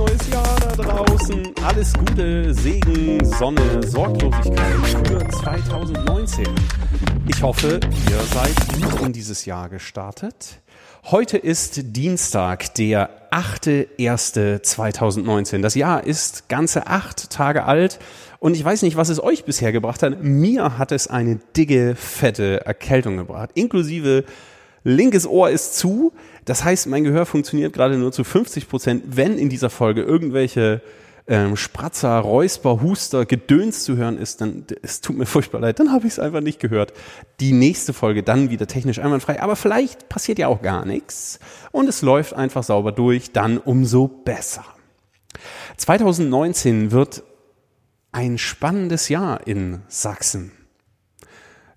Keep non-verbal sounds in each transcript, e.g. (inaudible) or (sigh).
Neues Jahr da draußen. Alles Gute, Segen, Sonne, Sorglosigkeit für 2019. Ich hoffe, ihr seid gut in dieses Jahr gestartet. Heute ist Dienstag, der 8.1.2019. Das Jahr ist ganze acht Tage alt und ich weiß nicht, was es euch bisher gebracht hat. Mir hat es eine dicke, fette Erkältung gebracht, inklusive linkes Ohr ist zu. Das heißt, mein Gehör funktioniert gerade nur zu 50 Prozent, wenn in dieser Folge irgendwelche ähm, Spratzer, Räusper, Huster, Gedöns zu hören ist, dann es tut mir furchtbar leid, dann habe ich es einfach nicht gehört. Die nächste Folge dann wieder technisch einwandfrei, aber vielleicht passiert ja auch gar nichts und es läuft einfach sauber durch, dann umso besser. 2019 wird ein spannendes Jahr in Sachsen.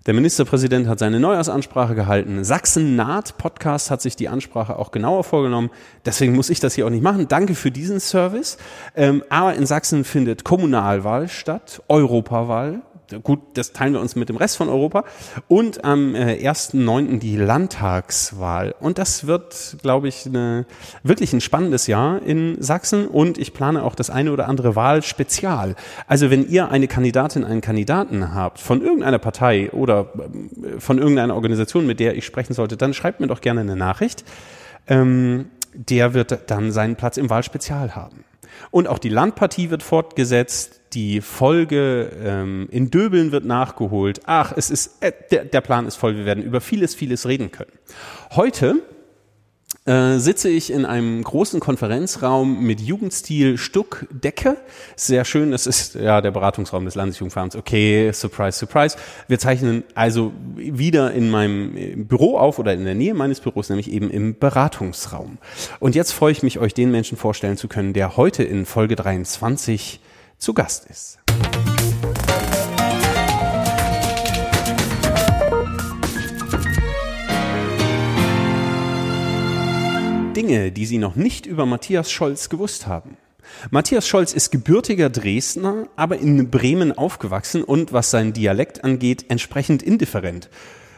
Der Ministerpräsident hat seine Neujahrsansprache gehalten. Sachsen naht Podcast hat sich die Ansprache auch genauer vorgenommen. Deswegen muss ich das hier auch nicht machen. Danke für diesen Service. Ähm, aber in Sachsen findet Kommunalwahl statt, Europawahl, gut, das teilen wir uns mit dem Rest von Europa. Und am äh, 1.9. die Landtagswahl. Und das wird, glaube ich, eine, wirklich ein spannendes Jahr in Sachsen. Und ich plane auch das eine oder andere Wahlspezial. Also wenn ihr eine Kandidatin, einen Kandidaten habt von irgendeiner Partei oder äh, von irgendeiner Organisation, mit der ich sprechen sollte, dann schreibt mir doch gerne eine Nachricht. Ähm, der wird dann seinen Platz im Wahlspezial haben. Und auch die Landpartie wird fortgesetzt die Folge ähm, in Döbeln wird nachgeholt. Ach, es ist, äh, der, der Plan ist voll. Wir werden über vieles, vieles reden können. Heute äh, sitze ich in einem großen Konferenzraum mit Jugendstil Stuckdecke. Sehr schön, das ist ja der Beratungsraum des Landesjugendvereins. Okay, surprise, surprise. Wir zeichnen also wieder in meinem äh, Büro auf oder in der Nähe meines Büros, nämlich eben im Beratungsraum. Und jetzt freue ich mich, euch den Menschen vorstellen zu können, der heute in Folge 23 zu Gast ist. Dinge, die Sie noch nicht über Matthias Scholz gewusst haben. Matthias Scholz ist gebürtiger Dresdner, aber in Bremen aufgewachsen und was seinen Dialekt angeht, entsprechend indifferent.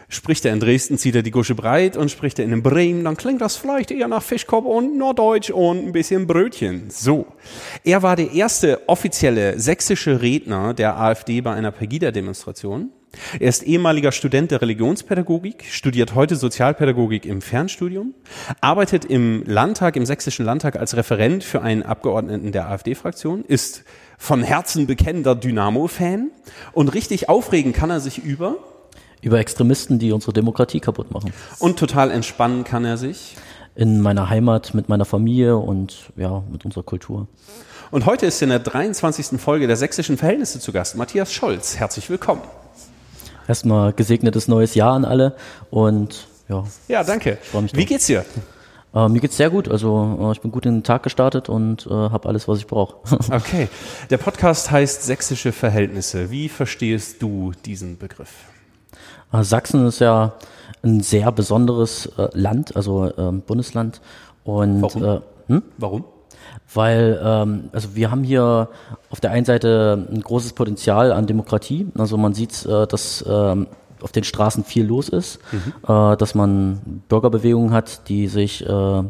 Spricht er in Dresden, zieht er die Gusche breit und spricht er in Bremen, dann klingt das vielleicht eher nach Fischkopf und Norddeutsch und ein bisschen Brötchen. So. Er war der erste offizielle sächsische Redner der AfD bei einer Pegida-Demonstration. Er ist ehemaliger Student der Religionspädagogik, studiert heute Sozialpädagogik im Fernstudium, arbeitet im Landtag, im sächsischen Landtag als Referent für einen Abgeordneten der AfD-Fraktion, ist von Herzen bekennender Dynamo-Fan und richtig aufregen kann er sich über über Extremisten, die unsere Demokratie kaputt machen. Und total entspannen kann er sich. In meiner Heimat, mit meiner Familie und ja, mit unserer Kultur. Und heute ist in der 23. Folge der Sächsischen Verhältnisse zu Gast Matthias Scholz. Herzlich willkommen. Erstmal gesegnetes neues Jahr an alle und ja. Ja, danke. Wie geht's dir? Äh, mir geht's sehr gut. Also äh, ich bin gut in den Tag gestartet und äh, habe alles, was ich brauche. (laughs) okay. Der Podcast heißt Sächsische Verhältnisse. Wie verstehst du diesen Begriff? Äh, Sachsen ist ja ein sehr besonderes äh, Land, also ähm, Bundesland. Und Warum? Äh, hm? Warum? Weil ähm, also wir haben hier auf der einen Seite ein großes Potenzial an Demokratie. Also man sieht, äh, dass ähm, auf den Straßen viel los ist, mhm. äh, dass man Bürgerbewegungen hat, die sich äh,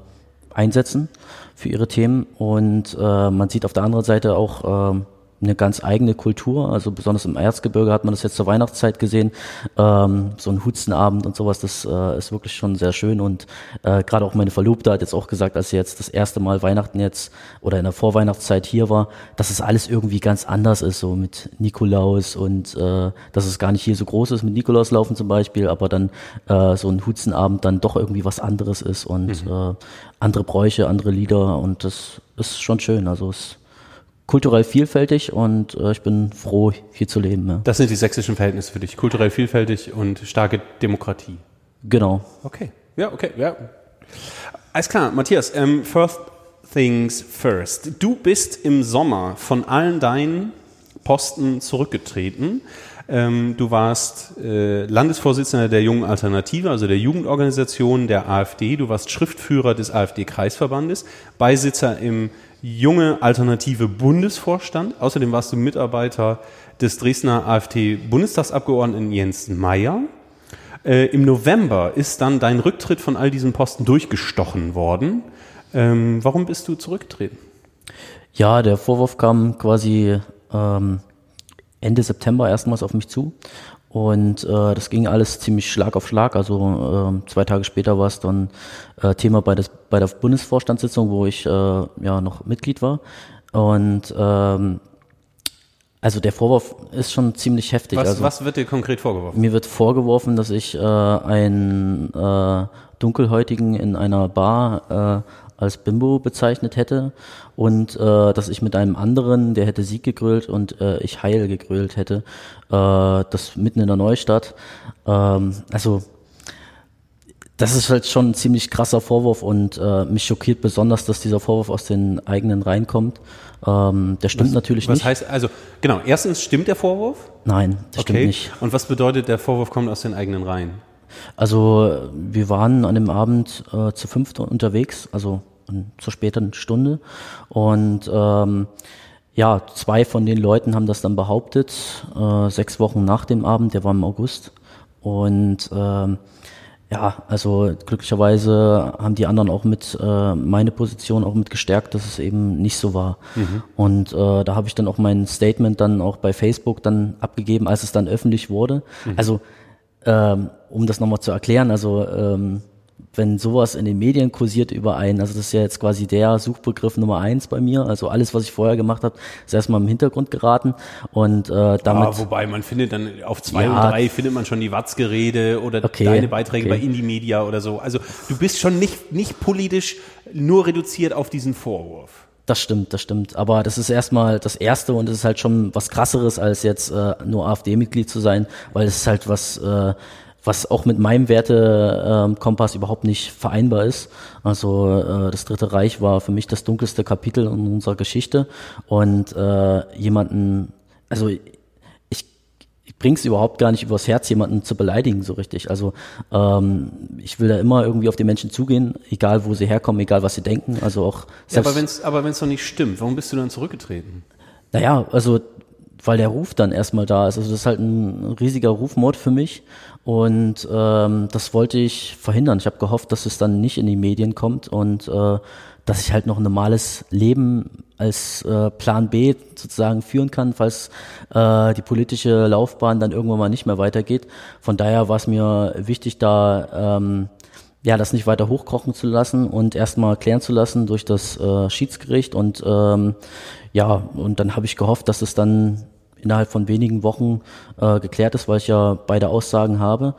einsetzen für ihre Themen. Und äh, man sieht auf der anderen Seite auch äh, eine ganz eigene Kultur. Also besonders im Erzgebirge hat man das jetzt zur Weihnachtszeit gesehen. Ähm, so ein Hutzenabend und sowas, das äh, ist wirklich schon sehr schön. Und äh, gerade auch meine Verlobte hat jetzt auch gesagt, als sie jetzt das erste Mal Weihnachten jetzt oder in der Vorweihnachtszeit hier war, dass es alles irgendwie ganz anders ist, so mit Nikolaus und äh, dass es gar nicht hier so groß ist mit Nikolauslaufen zum Beispiel, aber dann äh, so ein Hutzenabend dann doch irgendwie was anderes ist und mhm. äh, andere Bräuche, andere Lieder und das ist schon schön. Also es kulturell vielfältig und äh, ich bin froh, hier zu leben. Ja. Das sind die sächsischen Verhältnisse für dich. Kulturell vielfältig und starke Demokratie. Genau. Okay. Ja, okay. Ja. Alles klar, Matthias, ähm, first things first. Du bist im Sommer von allen deinen Posten zurückgetreten. Ähm, du warst äh, Landesvorsitzender der Jungen Alternative, also der Jugendorganisation der AfD. Du warst Schriftführer des AfD-Kreisverbandes, Beisitzer im junge alternative Bundesvorstand. Außerdem warst du Mitarbeiter des Dresdner AfD-Bundestagsabgeordneten Jens Meyer. Äh, Im November ist dann dein Rücktritt von all diesen Posten durchgestochen worden. Ähm, warum bist du zurückgetreten? Ja, der Vorwurf kam quasi ähm, Ende September erstmals auf mich zu. Und äh, das ging alles ziemlich Schlag auf Schlag. Also äh, zwei Tage später war es dann äh, Thema bei, des, bei der Bundesvorstandssitzung, wo ich äh, ja noch Mitglied war. Und ähm, also der Vorwurf ist schon ziemlich heftig. Was, also, was wird dir konkret vorgeworfen? Mir wird vorgeworfen, dass ich äh, einen äh, Dunkelhäutigen in einer Bar äh, als Bimbo bezeichnet hätte und äh, dass ich mit einem anderen, der hätte Sieg gegrölt und äh, ich Heil gegrölt hätte, äh, das mitten in der Neustadt. Ähm, also das ist halt schon ein ziemlich krasser Vorwurf und äh, mich schockiert besonders, dass dieser Vorwurf aus den eigenen Reihen kommt. Ähm, der stimmt was, natürlich was nicht. Was heißt, also, genau, erstens stimmt der Vorwurf? Nein, das okay. stimmt nicht. Und was bedeutet, der Vorwurf kommt aus den eigenen Reihen? Also, wir waren an dem Abend äh, zu fünft unterwegs, also zur späteren Stunde. Und ähm, ja, zwei von den Leuten haben das dann behauptet, äh, sechs Wochen nach dem Abend, der war im August. Und ähm, ja, also glücklicherweise haben die anderen auch mit äh, meine Position auch mit gestärkt, dass es eben nicht so war. Mhm. Und äh, da habe ich dann auch mein Statement dann auch bei Facebook dann abgegeben, als es dann öffentlich wurde. Mhm. Also ähm, um das nochmal zu erklären, also ähm, wenn sowas in den Medien kursiert über einen, also das ist ja jetzt quasi der Suchbegriff Nummer eins bei mir, also alles, was ich vorher gemacht habe, ist erstmal im Hintergrund geraten und äh, damit... Ja, wobei man findet dann auf zwei ja, und drei findet man schon die Watzgerede oder okay, deine Beiträge okay. bei Indie Media oder so. Also du bist schon nicht, nicht politisch nur reduziert auf diesen Vorwurf. Das stimmt, das stimmt. Aber das ist erstmal das Erste und es ist halt schon was krasseres, als jetzt äh, nur AfD-Mitglied zu sein, weil es ist halt was... Äh, was auch mit meinem Wertekompass ähm, überhaupt nicht vereinbar ist. Also äh, das Dritte Reich war für mich das dunkelste Kapitel in unserer Geschichte und äh, jemanden, also ich, bring's überhaupt gar nicht übers Herz, jemanden zu beleidigen so richtig. Also ähm, ich will da immer irgendwie auf die Menschen zugehen, egal wo sie herkommen, egal was sie denken. Also auch ja, aber wenn es aber wenn's doch nicht stimmt, warum bist du dann zurückgetreten? Naja, also weil der Ruf dann erstmal da ist. Also das ist halt ein riesiger Rufmord für mich und ähm, das wollte ich verhindern. Ich habe gehofft, dass es dann nicht in die Medien kommt und äh, dass ich halt noch ein normales Leben als äh, Plan B sozusagen führen kann, falls äh, die politische Laufbahn dann irgendwann mal nicht mehr weitergeht. Von daher war es mir wichtig, da ähm, ja das nicht weiter hochkochen zu lassen und erstmal klären zu lassen durch das äh, Schiedsgericht und ähm, ja und dann habe ich gehofft, dass es dann innerhalb von wenigen Wochen äh, geklärt ist, weil ich ja beide Aussagen habe,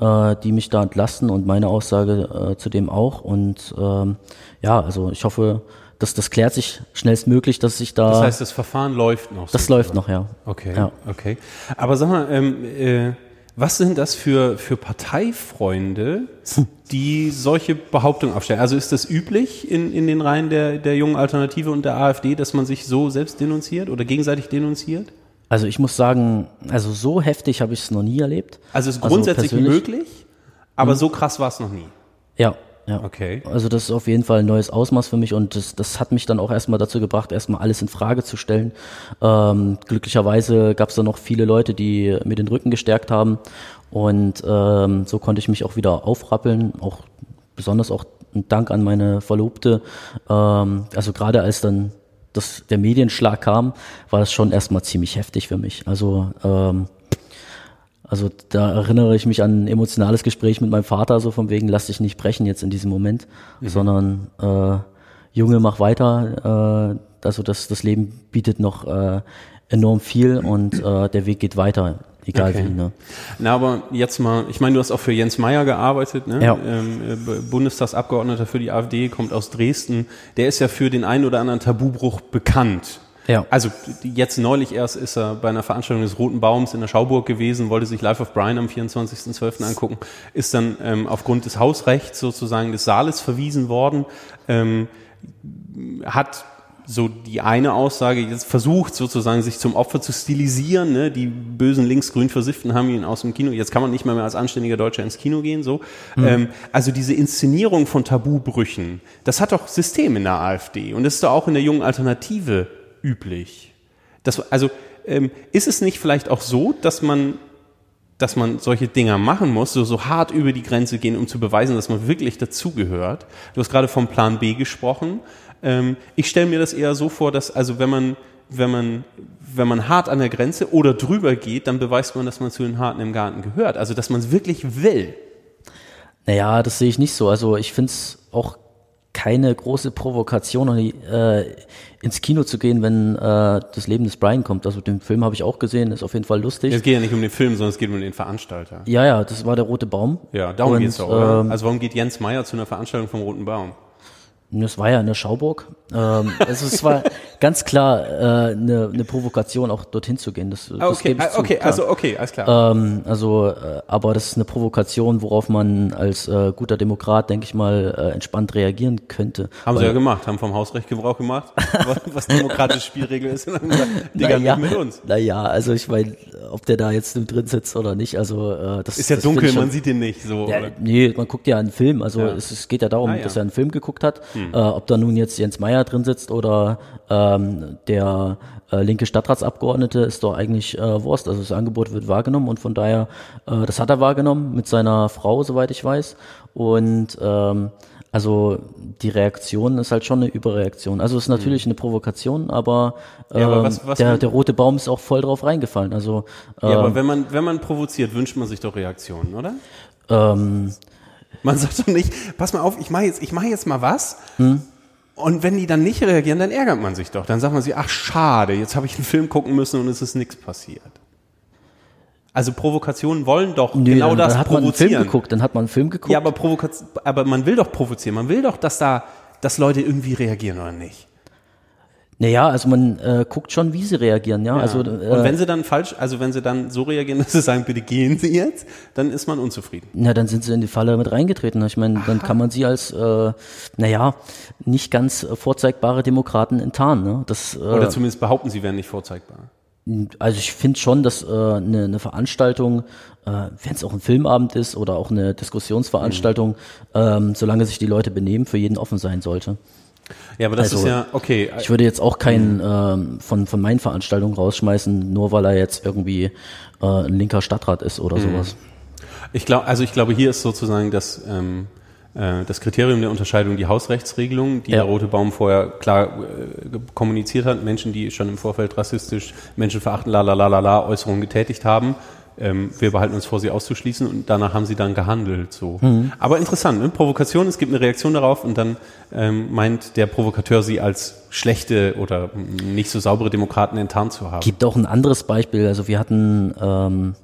äh, die mich da entlasten und meine Aussage äh, zudem auch. Und ähm, ja, also ich hoffe, dass das klärt sich schnellstmöglich, dass ich da. Das heißt, das Verfahren läuft noch. Das so läuft noch, ja. Okay. Ja. Okay. Aber sag mal, ähm, äh, was sind das für, für Parteifreunde, die solche Behauptungen aufstellen? Also ist das üblich in, in den Reihen der, der jungen Alternative und der AfD, dass man sich so selbst denunziert oder gegenseitig denunziert? Also ich muss sagen, also so heftig habe ich es noch nie erlebt. Also es ist grundsätzlich also möglich, aber mhm. so krass war es noch nie. Ja, ja. Okay. Also das ist auf jeden Fall ein neues Ausmaß für mich und das, das hat mich dann auch erstmal dazu gebracht, erstmal alles in Frage zu stellen. Ähm, glücklicherweise gab es da noch viele Leute, die mir den Rücken gestärkt haben und ähm, so konnte ich mich auch wieder aufrappeln, auch besonders auch ein Dank an meine Verlobte. Ähm, also gerade als dann das, der Medienschlag kam, war das schon erstmal ziemlich heftig für mich. Also, ähm, also da erinnere ich mich an ein emotionales Gespräch mit meinem Vater, so von wegen, lass dich nicht brechen jetzt in diesem Moment, mhm. sondern äh, Junge, mach weiter. Äh, also das, das Leben bietet noch äh, enorm viel und äh, der Weg geht weiter. Egal okay. wie, ne? Na, aber jetzt mal, ich meine, du hast auch für Jens Meyer gearbeitet, ne? Ja. Ähm, äh, Bundestagsabgeordneter für die AfD, kommt aus Dresden. Der ist ja für den einen oder anderen Tabubruch bekannt. Ja. Also jetzt neulich erst ist er bei einer Veranstaltung des Roten Baums in der Schauburg gewesen, wollte sich Life of Brian am 24.12. angucken, ist dann ähm, aufgrund des Hausrechts sozusagen des Saales verwiesen worden, ähm, hat so die eine Aussage jetzt versucht sozusagen sich zum Opfer zu stilisieren. Ne? Die bösen linksgrün Versifften haben ihn aus dem Kino. Jetzt kann man nicht mehr, mehr als anständiger Deutscher ins Kino gehen. So, mhm. ähm, also diese Inszenierung von Tabubrüchen, das hat doch System in der AfD und das ist doch auch in der jungen Alternative üblich. Das, also ähm, ist es nicht vielleicht auch so, dass man dass man solche Dinger machen muss, so, so hart über die Grenze gehen, um zu beweisen, dass man wirklich dazugehört. Du hast gerade vom Plan B gesprochen. Ähm, ich stelle mir das eher so vor, dass, also wenn man, wenn man, wenn man hart an der Grenze oder drüber geht, dann beweist man, dass man zu den Harten im Garten gehört. Also, dass man es wirklich will. Naja, das sehe ich nicht so. Also ich finde es auch keine große Provokation, äh, ins Kino zu gehen, wenn äh, das Leben des Brian kommt. Also den Film habe ich auch gesehen, ist auf jeden Fall lustig. Es geht ja nicht um den Film, sondern es geht um den Veranstalter. Ja, ja, das war der Rote Baum. Ja, darum geht's doch, oder? Ähm, also warum geht Jens Meyer zu einer Veranstaltung vom Roten Baum? Das war ja in der Schauburg. Ähm, also es war ganz klar äh, eine, eine Provokation, auch dorthin zu gehen. Das, ah, okay, das ah, okay, zu, also okay, alles klar. Ähm, also, äh, aber das ist eine Provokation, worauf man als äh, guter Demokrat, denke ich mal, äh, entspannt reagieren könnte. Haben sie ja gemacht, haben vom Hausrecht Gebrauch gemacht, (laughs) was demokratische Spielregel ist. (laughs) Und dann gesagt, Digga, naja, mit uns. Naja, also ich meine, ob der da jetzt drin sitzt oder nicht, also äh, das ist ja das dunkel, man sieht ihn nicht so. Ja, nee, man guckt ja einen Film. Also ja. Es, es geht ja darum, ah, ja. dass er einen Film geguckt hat. Hm. Äh, ob da nun jetzt Jens Meyer drin sitzt oder ähm, der äh, linke Stadtratsabgeordnete, ist doch eigentlich äh, Wurst. Also das Angebot wird wahrgenommen und von daher, äh, das hat er wahrgenommen mit seiner Frau, soweit ich weiß. Und ähm, also die Reaktion ist halt schon eine Überreaktion. Also es ist natürlich mhm. eine Provokation, aber, ähm, ja, aber was, was der, der rote Baum ist auch voll drauf reingefallen. Also ähm, ja, aber ähm, wenn man wenn man provoziert, wünscht man sich doch Reaktionen, oder? Ähm, man sagt doch nicht, pass mal auf, ich mache jetzt ich mache jetzt mal was. Hm? Und wenn die dann nicht reagieren, dann ärgert man sich doch. Dann sagt man sich, ach schade, jetzt habe ich einen Film gucken müssen und es ist nichts passiert. Also Provokationen wollen doch Nö, genau dann, das dann hat provozieren. Man einen Film geguckt, dann hat man einen Film geguckt. Ja, aber, Provokation, aber man will doch provozieren. Man will doch, dass da, dass Leute irgendwie reagieren oder nicht. Naja, also man äh, guckt schon, wie sie reagieren, ja. ja. Also, äh, und wenn sie dann falsch, also wenn sie dann so reagieren, (laughs) dass sie sagen, bitte gehen Sie jetzt, dann ist man unzufrieden. Na, dann sind sie in die Falle mit reingetreten. Ich meine, dann kann man sie als, äh, naja, nicht ganz vorzeigbare Demokraten enttarnen. Ne? Das, äh, Oder zumindest behaupten, sie wären nicht vorzeigbar. Also ich finde schon, dass äh, eine, eine Veranstaltung, äh, wenn es auch ein Filmabend ist oder auch eine Diskussionsveranstaltung, mhm. ähm, solange sich die Leute benehmen, für jeden offen sein sollte. Ja, aber das also, ist ja, okay. Ich würde jetzt auch keinen ähm, von, von meinen Veranstaltungen rausschmeißen, nur weil er jetzt irgendwie äh, ein linker Stadtrat ist oder mhm. sowas. Ich glaube, also ich glaube, hier ist sozusagen das, ähm, äh, das Kriterium der Unterscheidung die Hausrechtsregelung, die ja. der Rote Baum vorher klar äh, kommuniziert hat. Menschen, die schon im Vorfeld rassistisch Menschen verachten, la la la la la Äußerungen getätigt haben, ähm, wir behalten uns vor, sie auszuschließen und danach haben sie dann gehandelt. So. Mhm. Aber interessant, ne? Provokation, es gibt eine Reaktion darauf und dann ähm, meint der Provokateur sie als schlechte oder nicht so saubere Demokraten enttarnt zu haben. Gibt auch ein anderes Beispiel. Also wir hatten ähm,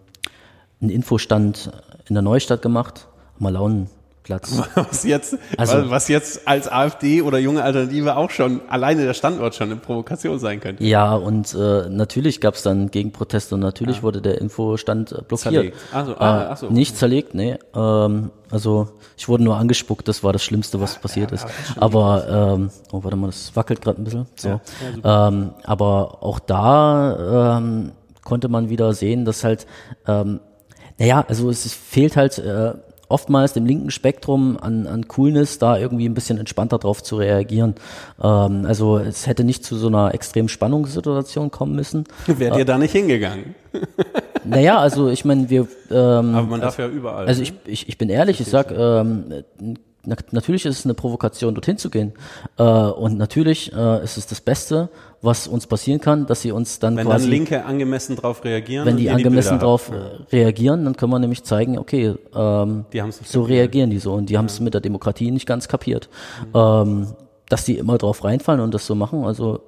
einen Infostand in der Neustadt gemacht, am Launen Platz. (laughs) Was jetzt, also, was jetzt als AfD oder junge Alternative auch schon alleine der Standort schon eine Provokation sein könnte. Ja, und äh, natürlich gab es dann Gegenproteste und natürlich ja. wurde der Infostand äh, blockiert. Zerlegt. Ach so, ah, ach so. Äh, nicht zerlegt, nee. Ähm, also ich wurde nur angespuckt, das war das Schlimmste, was ja, passiert ja, ist. Aber ähm, oh, warte mal, das wackelt gerade ein bisschen. So. ähm, aber auch da ähm, konnte man wieder sehen, dass halt ähm, naja, also es fehlt halt äh, oftmals dem linken Spektrum an, an Coolness, da irgendwie ein bisschen entspannter drauf zu reagieren. Ähm, also es hätte nicht zu so einer extremen Spannungssituation kommen müssen. Wärt ihr äh, da nicht hingegangen? (laughs) naja, also ich meine, wir. Ähm, Aber man darf ja überall. Also ich, ich, ich bin ehrlich, ich sag, ähm, na, natürlich ist es eine Provokation, dorthin zu gehen. Äh, und natürlich äh, ist es das Beste, was uns passieren kann, dass sie uns dann wenn quasi... Wenn dann Linke angemessen darauf reagieren. Wenn die angemessen darauf ja. reagieren, dann können wir nämlich zeigen, okay, ähm, so reagieren die so. Und die ja. haben es mit der Demokratie nicht ganz kapiert. Mhm. Ähm, dass die immer drauf reinfallen und das so machen, also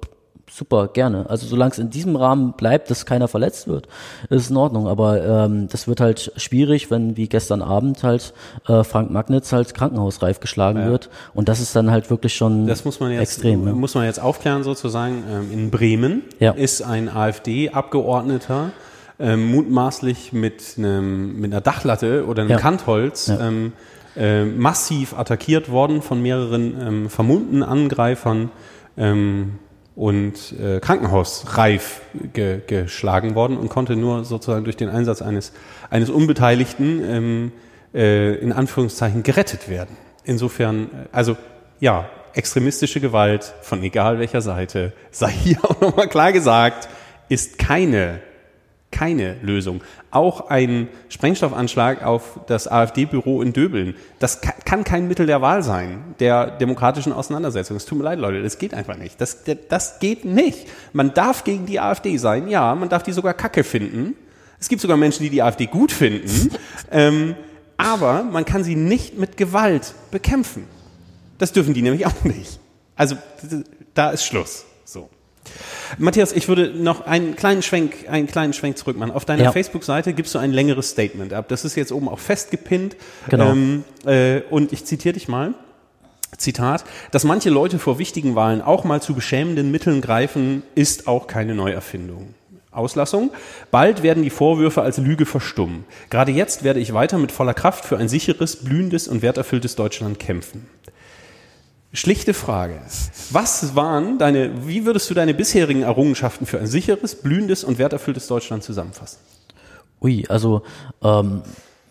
super, gerne. Also solange es in diesem Rahmen bleibt, dass keiner verletzt wird, ist es in Ordnung. Aber ähm, das wird halt schwierig, wenn wie gestern Abend halt äh, Frank Magnitz halt krankenhausreif geschlagen ja. wird. Und das ist dann halt wirklich schon das muss man jetzt, extrem. Ja. Muss man jetzt aufklären sozusagen. Ähm, in Bremen ja. ist ein AfD-Abgeordneter ähm, mutmaßlich mit, einem, mit einer Dachlatte oder einem Kantholz ähm, äh, massiv attackiert worden von mehreren ähm, vermummten Angreifern. Ähm, und äh, krankenhausreif ge geschlagen worden und konnte nur sozusagen durch den Einsatz eines, eines Unbeteiligten ähm, äh, in Anführungszeichen gerettet werden. Insofern, äh, also ja, extremistische Gewalt von egal welcher Seite, sei (laughs) hier auch nochmal klar gesagt, ist keine keine Lösung. Auch ein Sprengstoffanschlag auf das AfD-Büro in Döbeln, das kann kein Mittel der Wahl sein, der demokratischen Auseinandersetzung. Es tut mir leid, Leute, das geht einfach nicht. Das, das geht nicht. Man darf gegen die AfD sein, ja, man darf die sogar kacke finden. Es gibt sogar Menschen, die die AfD gut finden, (laughs) ähm, aber man kann sie nicht mit Gewalt bekämpfen. Das dürfen die nämlich auch nicht. Also da ist Schluss. Matthias, ich würde noch einen kleinen Schwenk, einen kleinen Schwenk zurück machen. Auf deiner ja. Facebook-Seite gibst du ein längeres Statement ab. Das ist jetzt oben auch festgepinnt. Genau. Ähm, äh, und ich zitiere dich mal. Zitat, dass manche Leute vor wichtigen Wahlen auch mal zu beschämenden Mitteln greifen, ist auch keine Neuerfindung. Auslassung. Bald werden die Vorwürfe als Lüge verstummen. Gerade jetzt werde ich weiter mit voller Kraft für ein sicheres, blühendes und werterfülltes Deutschland kämpfen. Schlichte Frage. Was waren deine, wie würdest du deine bisherigen Errungenschaften für ein sicheres, blühendes und werterfülltes Deutschland zusammenfassen? Ui, also ähm,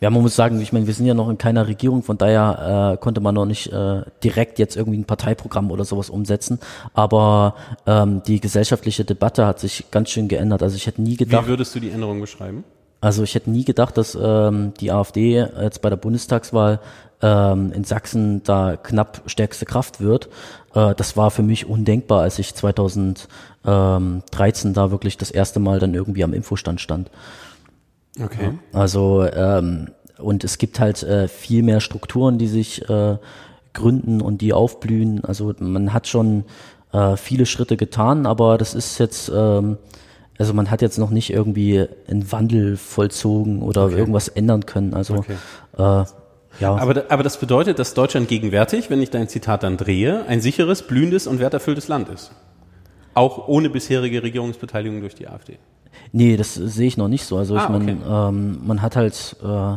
ja, man muss sagen, ich meine, wir sind ja noch in keiner Regierung, von daher äh, konnte man noch nicht äh, direkt jetzt irgendwie ein Parteiprogramm oder sowas umsetzen. Aber ähm, die gesellschaftliche Debatte hat sich ganz schön geändert. Also ich hätte nie gedacht. Wie würdest du die Änderung beschreiben? Also ich hätte nie gedacht, dass ähm, die AfD jetzt bei der Bundestagswahl ähm, in Sachsen da knapp stärkste Kraft wird. Äh, das war für mich undenkbar, als ich 2013 da wirklich das erste Mal dann irgendwie am Infostand stand. Okay. Also ähm, und es gibt halt äh, viel mehr Strukturen, die sich äh, gründen und die aufblühen. Also man hat schon äh, viele Schritte getan, aber das ist jetzt ähm, also man hat jetzt noch nicht irgendwie einen Wandel vollzogen oder okay. irgendwas ändern können. Also okay. äh, ja. Aber, aber das bedeutet, dass Deutschland gegenwärtig, wenn ich dein Zitat dann drehe, ein sicheres, blühendes und werterfülltes Land ist. Auch ohne bisherige Regierungsbeteiligung durch die AfD. Nee, das sehe ich noch nicht so. Also ah, ich meine, okay. ähm, man hat halt äh,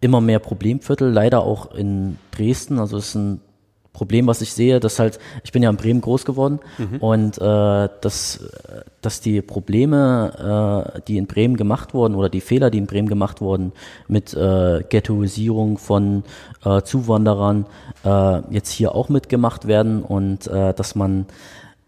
immer mehr Problemviertel, leider auch in Dresden. Also es ist ein Problem, was ich sehe, dass halt, ich bin ja in Bremen groß geworden mhm. und äh, dass, dass die Probleme, äh, die in Bremen gemacht wurden oder die Fehler, die in Bremen gemacht wurden mit äh, Ghettoisierung von äh, Zuwanderern, äh, jetzt hier auch mitgemacht werden und äh, dass man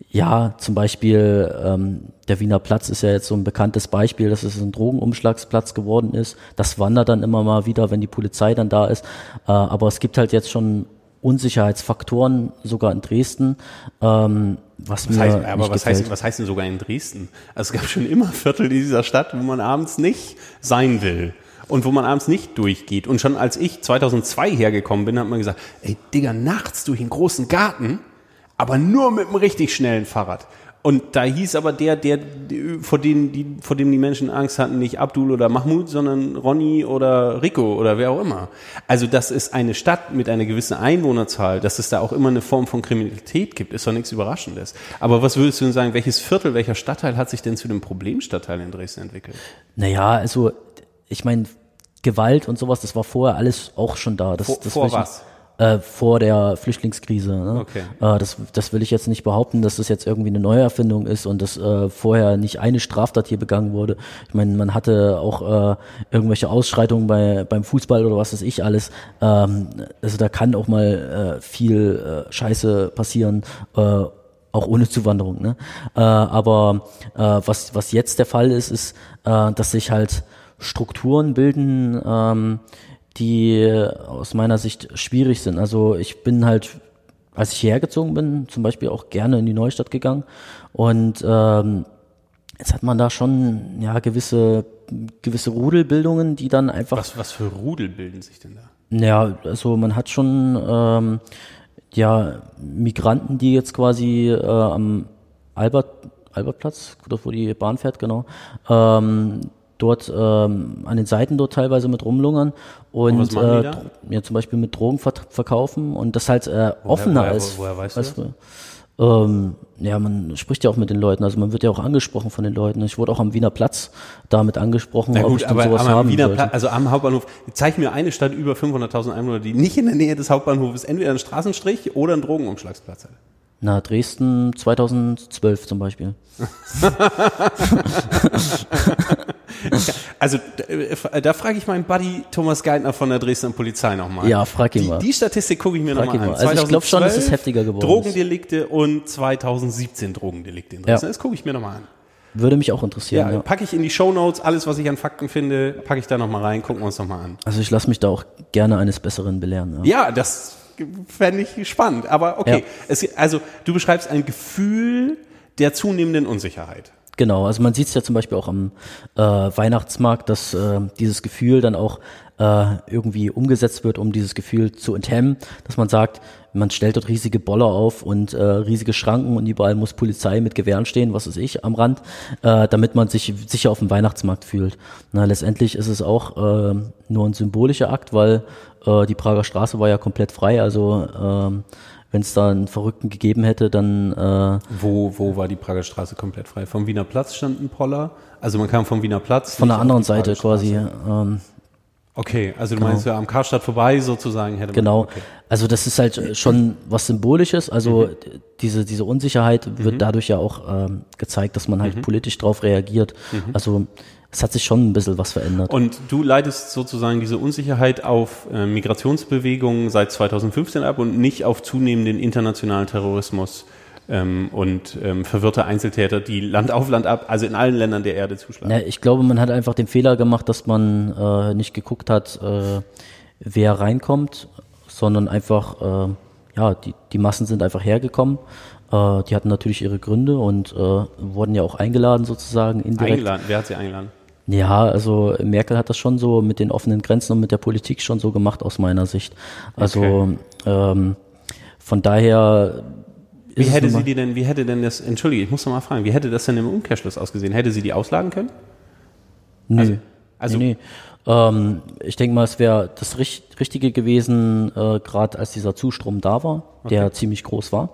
ja, zum Beispiel ähm, der Wiener Platz ist ja jetzt so ein bekanntes Beispiel, dass es ein Drogenumschlagsplatz geworden ist. Das wandert dann immer mal wieder, wenn die Polizei dann da ist. Äh, aber es gibt halt jetzt schon Unsicherheitsfaktoren sogar in Dresden. Ähm, was, mir heißt, aber was heißt, was heißt denn sogar in Dresden? Also es gab schon immer Viertel dieser Stadt, wo man abends nicht sein will und wo man abends nicht durchgeht. Und schon als ich 2002 hergekommen bin, hat man gesagt, ey Digga, nachts durch den großen Garten, aber nur mit einem richtig schnellen Fahrrad. Und da hieß aber der, der, vor dem die, vor dem die Menschen Angst hatten, nicht Abdul oder Mahmoud, sondern Ronny oder Rico oder wer auch immer. Also, das ist eine Stadt mit einer gewissen Einwohnerzahl, dass es da auch immer eine Form von Kriminalität gibt, ist doch nichts Überraschendes. Aber was würdest du denn sagen, welches Viertel, welcher Stadtteil hat sich denn zu dem Problemstadtteil in Dresden entwickelt? Naja, also, ich meine, Gewalt und sowas, das war vorher alles auch schon da. Das, vor, das vor was? Äh, vor der Flüchtlingskrise. Ne? Okay. Äh, das, das will ich jetzt nicht behaupten, dass das jetzt irgendwie eine Neuerfindung ist und dass äh, vorher nicht eine Straftat hier begangen wurde. Ich meine, man hatte auch äh, irgendwelche Ausschreitungen bei, beim Fußball oder was weiß ich alles. Ähm, also da kann auch mal äh, viel äh, Scheiße passieren. Äh, auch ohne Zuwanderung. Ne? Äh, aber äh, was, was jetzt der Fall ist, ist, äh, dass sich halt Strukturen bilden, ähm, die aus meiner Sicht schwierig sind. Also ich bin halt, als ich hierher gezogen bin, zum Beispiel auch gerne in die Neustadt gegangen und ähm, jetzt hat man da schon ja gewisse gewisse Rudelbildungen, die dann einfach. Was was für Rudel bilden sich denn da? Ja, also man hat schon ähm, ja Migranten, die jetzt quasi äh, am Albert Albertplatz, wo die Bahn fährt, genau, ähm, dort ähm, an den Seiten dort teilweise mit rumlungern und, und äh, ja, zum Beispiel mit Drogen verkaufen und das halt äh, offener woher, ist. Woher, woher weißt als, du? Ähm, ja, man spricht ja auch mit den Leuten, also man wird ja auch angesprochen von den Leuten. Ich wurde auch am Wiener Platz damit angesprochen, Na gut, ob ich aber, sowas aber haben Wiener Platz, also am Hauptbahnhof, zeig mir eine Stadt über 500.000 Einwohner, die nicht in der Nähe des Hauptbahnhofes entweder einen Straßenstrich oder einen Drogenumschlagsplatz hat. Na, Dresden 2012 zum Beispiel. (laughs) (laughs) also da, da frage ich meinen Buddy Thomas Geithner von der Dresdner Polizei nochmal. Ja, frag ihn die, mal. Die Statistik gucke ich mir nochmal an. Also ich glaube schon, es ist heftiger geworden. Drogendelikte und 2017 Drogendelikte in Dresden. Ja. Das gucke ich mir nochmal an. Würde mich auch interessieren. Ja, Ja, packe ich in die Show Notes alles, was ich an Fakten finde, packe ich da nochmal rein, gucken wir uns nochmal an. Also ich lasse mich da auch gerne eines Besseren belehren. Ja. Ja, das fände ich spannend. Aber okay, Ja. es, also du beschreibst ein Gefühl der zunehmenden Unsicherheit. Genau, also man sieht es ja zum Beispiel auch am äh, Weihnachtsmarkt, dass äh, dieses Gefühl dann auch äh, irgendwie umgesetzt wird, um dieses Gefühl zu enthemmen, dass man sagt, man stellt dort riesige Boller auf und äh, riesige Schranken und überall muss Polizei mit Gewehren stehen, was weiß ich, am Rand, äh, damit man sich sicher auf dem Weihnachtsmarkt fühlt. Na, letztendlich ist es auch äh, nur ein symbolischer Akt, weil äh, die Prager Straße war ja komplett frei, also ähm, wenn es da einen Verrückten gegeben hätte, dann äh, Wo, wo war die Prager Straße komplett frei? Vom Wiener Platz stand ein Poller. Also man kam vom Wiener Platz. von der anderen Seite quasi. Ähm, Okay, also du meinst ja am Karstadt vorbei sozusagen hätte man. Genau. Okay. Also das ist halt schon was Symbolisches. Also Mhm. diese, diese Unsicherheit wird dadurch ja auch ähm, gezeigt, dass man halt Mhm. politisch drauf reagiert. Also es hat sich schon ein bisschen was verändert. Und du leitest sozusagen diese Unsicherheit auf äh, Migrationsbewegungen seit 2015 ab und nicht auf zunehmenden internationalen Terrorismus ähm, und ähm, verwirrte Einzeltäter, die Land auf Land ab, also in allen Ländern der Erde zuschlagen. Ja, ich glaube, man hat einfach den Fehler gemacht, dass man äh, nicht geguckt hat, äh, wer reinkommt, sondern einfach, äh, ja, die, die Massen sind einfach hergekommen. Äh, die hatten natürlich ihre Gründe und äh, wurden ja auch eingeladen sozusagen indirekt. Eingeladen. Wer hat sie eingeladen? Ja, also Merkel hat das schon so mit den offenen Grenzen und mit der Politik schon so gemacht aus meiner Sicht. Also Okay. ähm, von daher Wie hätte sie die denn, wie hätte denn das, entschuldige, ich muss noch mal fragen, wie hätte das denn im Umkehrschluss ausgesehen? Hätte sie die ausladen können? Nö. also- also- nee, nee. Ähm, ich denke mal, es wäre das Richt Richtige gewesen, äh, gerade als dieser Zustrom da war, der ziemlich groß war.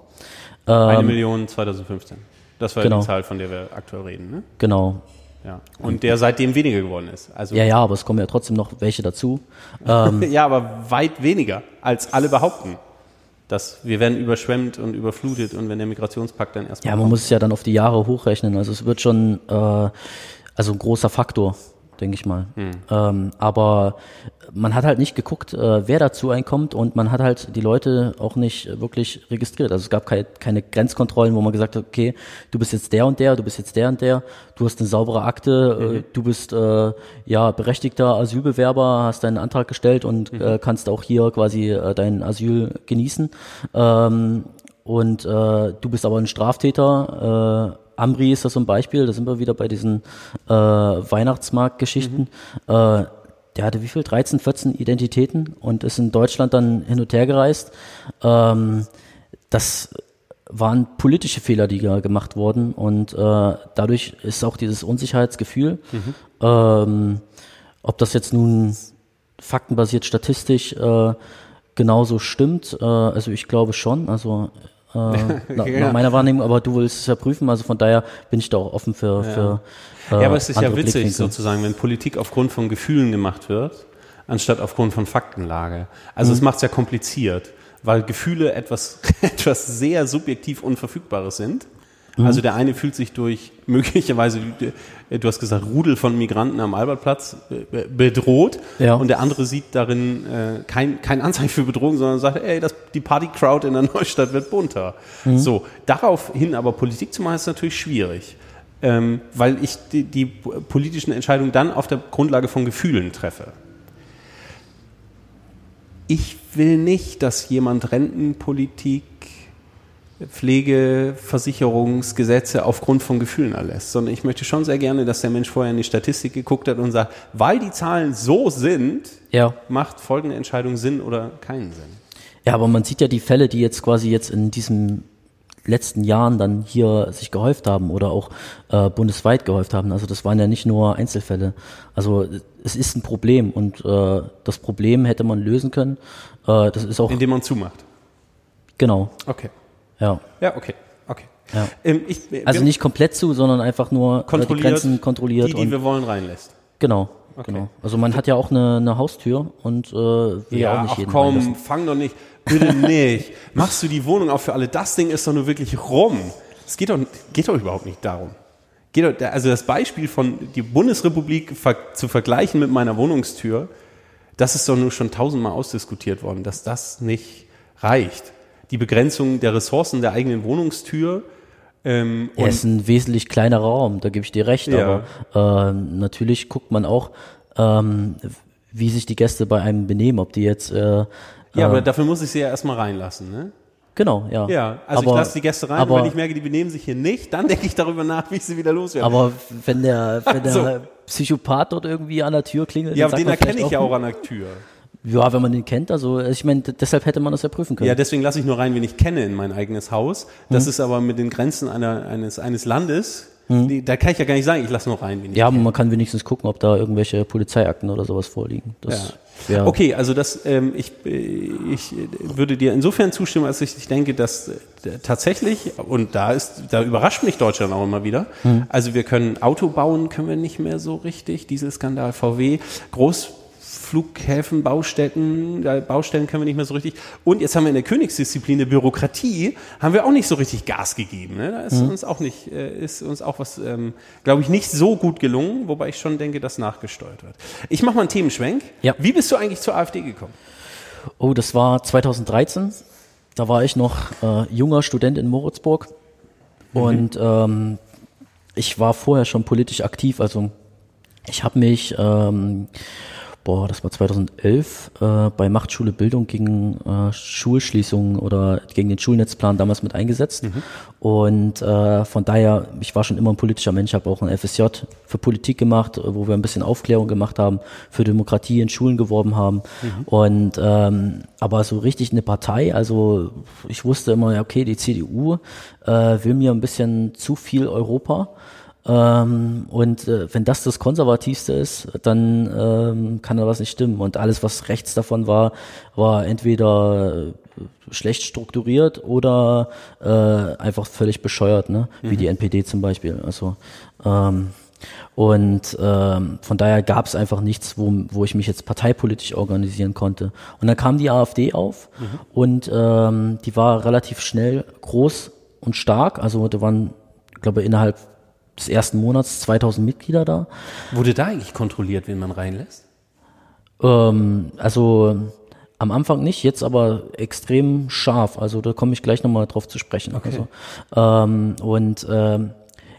Eine Ähm, Million 2015. Das war genau. die Zahl, von der wir aktuell reden, ne? Genau. Ja. Und der seitdem weniger geworden ist. Also Ja, ja, aber es kommen ja trotzdem noch welche dazu. (laughs) Ähm, Ja, aber weit weniger, als alle behaupten. Dass wir werden überschwemmt und überflutet und wenn der Migrationspakt dann erstmal Ja, man muss es ja dann auf die Jahre hochrechnen. Also es wird schon äh, also ein großer Faktor, denke ich mal. Ähm, aber man hat halt nicht geguckt, äh, wer dazu einkommt und man hat halt die Leute auch nicht wirklich registriert. Also es gab kei- keine Grenzkontrollen, wo man gesagt hat, okay, du bist jetzt der und der, du bist jetzt der und der, du hast eine saubere Akte, äh, du bist äh, ja berechtigter Asylbewerber, hast deinen Antrag gestellt und äh, kannst auch hier quasi äh, dein Asyl genießen. Ähm, und äh, du bist aber ein Straftäter. Amri ist das so ein Beispiel, da sind wir wieder bei diesen äh, Weihnachtsmarktgeschichten. Äh, der hatte wie viel? 13, 14 Identitäten und ist in Deutschland dann hin und her gereist. Ähm, das waren politische Fehler, die da gemacht wurden und äh, dadurch ist auch dieses Unsicherheitsgefühl, ähm, ob das jetzt nun faktenbasiert statistisch äh, genauso stimmt, äh, also ich glaube schon, also äh, nach, (laughs) Ja. nach meiner Wahrnehmung, aber du willst es ja prüfen, also von daher bin ich da auch offen für, für äh, Ja, aber es ist ja witzig sozusagen, wenn Politik aufgrund von Gefühlen gemacht wird, anstatt aufgrund von Faktenlage. Also Mhm. es macht es ja kompliziert, weil Gefühle etwas, (laughs) etwas sehr subjektiv Unverfügbares sind. Mhm. Also der eine fühlt sich durch (laughs) möglicherweise, du- du hast gesagt, Rudel von Migranten am Albertplatz äh, bedroht Ja. und der andere sieht darin äh, kein, kein Anzeichen für Bedrohung, sondern sagt, ey, das, die Party-Crowd in der (laughs) Neustadt wird bunter. So, daraufhin aber Politik zu machen, ist natürlich schwierig ähm, weil ich die, die politischen Entscheidungen dann auf der Grundlage von Gefühlen treffe. Ich will nicht, dass jemand Rentenpolitik, Pflege, Versicherungsgesetze aufgrund von Gefühlen erlässt, sondern ich möchte schon sehr gerne, dass der Mensch vorher in die Statistik geguckt hat und sagt, weil die Zahlen so sind, Ja. macht folgende Entscheidung Sinn oder keinen Sinn. Ja, aber man sieht ja die Fälle, die jetzt quasi jetzt in diesen letzten Jahren dann hier sich gehäuft haben oder auch äh, bundesweit gehäuft haben. Also das waren ja nicht nur Einzelfälle. Also es ist ein Problem und äh, das Problem hätte man lösen können. Äh, das ist auch Indem man zumacht. genau. Okay. Ja. Ja, okay. Okay. Ja. Ähm, ich, Also nicht komplett zu, sondern einfach nur äh, die kontrolliert, Grenzen kontrolliert die, die und wir wollen, reinlässt. genau. Genau. Also man hat ja auch eine, eine Haustür und äh, will ja, auch nicht ach jeden komm, reinlassen. fang doch nicht, bitte nicht. (laughs) Machst du die Wohnung auch für alle? Das Ding ist doch nur wirklich rum. Es geht doch, geht doch überhaupt nicht darum. Geht doch, also das Beispiel von die Bundesrepublik zu vergleichen mit meiner Wohnungstür, das ist doch nur schon tausendmal ausdiskutiert worden, dass das nicht reicht. Die Begrenzung der Ressourcen der eigenen Wohnungstür Ähm, Er ist ein wesentlich kleinerer Raum, da gebe ich dir recht, Ja. aber äh, natürlich guckt man auch, ähm, wie sich die Gäste bei einem benehmen, ob die jetzt äh, ja, aber dafür muss ich sie ja erstmal reinlassen, ne? genau, ja. Ja, also aber, ich lasse die Gäste rein, aber, und wenn ich merke, die benehmen sich hier nicht, dann denke ich darüber nach, wie ich sie wieder loswerde. aber wenn der, wenn (laughs) der So. Psychopath dort irgendwie an der Tür klingelt, ja, dann aber den erkenne ich ja auch an der Tür. Ja, wenn man den kennt, also ich meine, deshalb hätte man das ja prüfen können. Ja, deswegen lasse ich nur rein, wen ich kenne in mein eigenes Haus. Das Mhm. ist aber mit den Grenzen einer, eines, eines Landes, die, da kann ich ja gar nicht sagen, ich lasse nur rein, wen ich. Ja, aber man kann wenigstens gucken, ob da irgendwelche Polizeiakten oder sowas vorliegen. Das Ja. wär- Okay, also das, ähm, ich, äh, ich äh, würde dir insofern zustimmen, als ich, ich denke, dass äh, tatsächlich, und da ist, da überrascht mich Deutschland auch immer wieder, also wir können Auto bauen, können wir nicht mehr so richtig, Dieselskandal VW, Großflughäfen, Baustätten, äh, Baustellen können wir nicht mehr so richtig. Und jetzt haben wir in der Königsdisziplin der Bürokratie, haben wir auch nicht so richtig Gas gegeben. Ne? Da ist uns auch nicht, äh, ist uns auch was, ähm, glaube ich, nicht so gut gelungen, wobei ich schon denke, dass nachgesteuert wird. Ich mache mal einen Themenschwenk. Ja. Wie bist du eigentlich zur AfD gekommen? Oh, das war 2013. Da war ich noch äh, junger Student in Moritzburg. Und ähm, ich war vorher schon politisch aktiv. Also ich habe mich, ähm, boah, das war 2011, äh, bei Machtschule Bildung gegen äh, Schulschließungen oder gegen den Schulnetzplan damals mit eingesetzt. Und äh, von daher, ich war schon immer ein politischer Mensch, habe auch ein FSJ für Politik gemacht, äh, wo wir ein bisschen Aufklärung gemacht haben, für Demokratie in Schulen geworben haben. Und ähm, aber so richtig eine Partei, also ich wusste immer, ja, okay, die CDU äh, will mir ein bisschen zu viel Europa. Ähm, und äh, wenn das das Konservativste ist, dann ähm, kann da was nicht stimmen. Und alles, was rechts davon war, war entweder äh, schlecht strukturiert oder äh, einfach völlig bescheuert, ne? wie die NPD zum Beispiel. Also ähm, und ähm, von daher gab es einfach nichts, wo, wo ich mich jetzt parteipolitisch organisieren konnte. Und dann kam die AfD auf und ähm, die war relativ schnell groß und stark. Also da waren, ich glaube, innerhalb des ersten Monats 2000 Mitglieder da. Wurde da eigentlich kontrolliert, wen man reinlässt? Ähm, also am Anfang nicht, jetzt aber extrem scharf. Also da komme ich gleich nochmal drauf zu sprechen. Also, ähm, und ähm,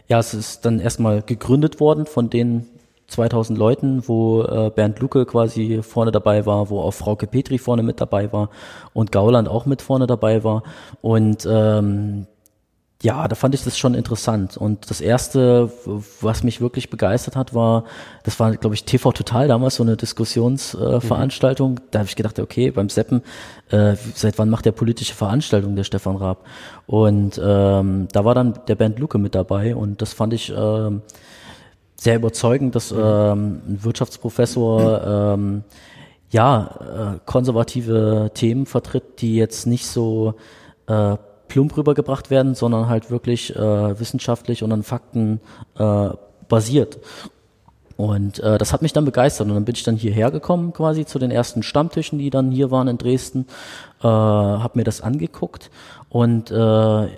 ja, es ist dann erstmal gegründet worden von den 2000 Leuten, wo äh, Bernd Lucke quasi vorne dabei war, wo auch Frauke Petri vorne mit dabei war und Gauland auch mit vorne dabei war. Und ähm, ja, da fand ich das schon interessant. Und das erste, was mich wirklich begeistert hat, war, das war, glaube ich, TV Total damals, so eine Diskussionsveranstaltung. Äh, Veranstaltung. Da habe ich gedacht, okay, beim Seppen, äh, seit wann macht der politische Veranstaltung, der Stefan Raab? Und ähm, da war dann der Bernd Lucke mit dabei und das fand ich ähm, sehr überzeugend, dass ähm, ein Wirtschaftsprofessor ähm, ja äh, konservative Themen vertritt, die jetzt nicht so äh, plump rübergebracht werden, sondern halt wirklich äh, wissenschaftlich und an Fakten äh, basiert. Und äh, das hat mich dann begeistert und dann bin ich dann hierher gekommen quasi zu den ersten Stammtischen, die dann hier waren in Dresden, äh, habe mir das angeguckt und äh,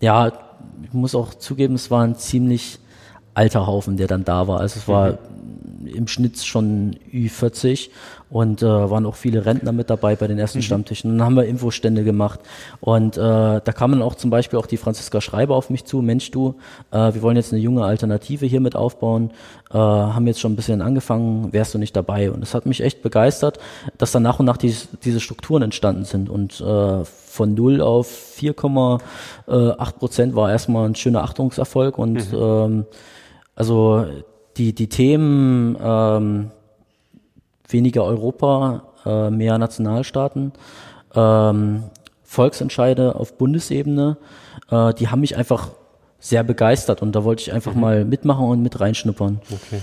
ja, ich muss auch zugeben, es war ein ziemlich alter Haufen, der dann da war. Also es war im Schnitt schon Ü40 und äh, waren auch viele Rentner mit dabei bei den ersten Stammtischen. Und dann haben wir Infostände gemacht und äh, da kam dann auch zum Beispiel auch die Franziska Schreiber auf mich zu, Mensch du, äh, wir wollen jetzt eine junge Alternative hier mit aufbauen, äh, haben jetzt schon ein bisschen angefangen, wärst du nicht dabei? Und das hat mich echt begeistert, dass dann nach und nach die, diese Strukturen entstanden sind und äh, von 0 auf 4,8 Prozent war erstmal ein schöner Achtungserfolg und ähm, also die, die Themen ähm, weniger Europa, äh, mehr Nationalstaaten, ähm, Volksentscheide auf Bundesebene, äh, die haben mich einfach sehr begeistert und da wollte ich einfach mal mitmachen und mit reinschnuppern. Okay.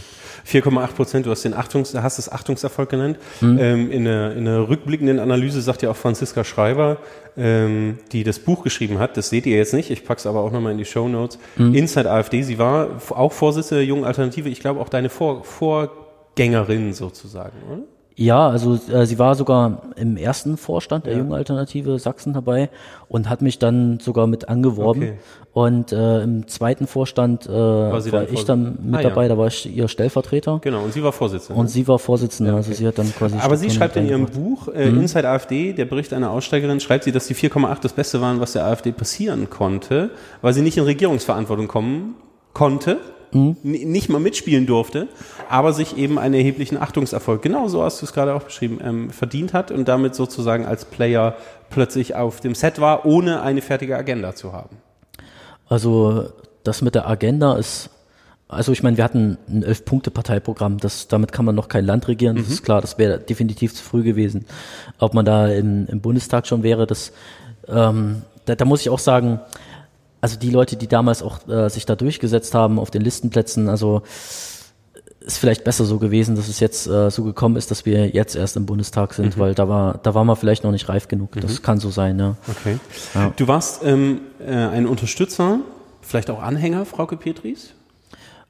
4,8 Prozent, du hast den Achtungs, hast es Achtungserfolg genannt. Ähm, in, der, in der rückblickenden Analyse sagt ja auch Franziska Schreiber, ähm, die das Buch geschrieben hat, das seht ihr jetzt nicht, ich pack's aber auch nochmal in die Show Notes, Inside AfD, sie war auch Vorsitzende der Jungen Alternative, ich glaube auch deine Vor Vorgängerin sozusagen, oder? Ja, also äh, sie war sogar im ersten Vorstand der Jungen Alternative Sachsen dabei und hat mich dann sogar mit angeworben. Okay. Und äh, im zweiten Vorstand äh, war, dann ich dann mit Ah, ja. dabei, da war ich ihr Stellvertreter. Genau, und sie war Vorsitzende. Und sie war Vorsitzende, also sie hat dann quasi. Aber sie schreibt in ihrem. Buch äh, Inside AfD, der Bericht einer Aussteigerin, schreibt sie, dass die 4,8 das Beste waren, was der AfD passieren konnte, weil sie nicht in Regierungsverantwortung kommen konnte, n- nicht mal mitspielen durfte, aber sich eben einen erheblichen Achtungserfolg, genau so hast du es gerade auch beschrieben, ähm, verdient hat und damit sozusagen als Player plötzlich auf dem Set war, ohne eine fertige Agenda zu haben. Also das mit der Agenda ist, also ich meine, wir hatten ein Elf-Punkte-Parteiprogramm, das, damit kann man noch kein Land regieren, das ist klar, das wäre definitiv zu früh gewesen. Ob man da im, im Bundestag schon wäre, das, ähm, da, da muss ich auch sagen, also die Leute, die damals auch äh, sich da durchgesetzt haben auf den Listenplätzen, also ist vielleicht besser so gewesen, dass es jetzt äh, so gekommen ist, dass wir jetzt erst im Bundestag sind, weil da war, da war man vielleicht noch nicht reif genug. Das kann so sein, ja. Okay. Ja. Du warst ähm, äh, ein Unterstützer, vielleicht auch Anhänger, Frauke Petris?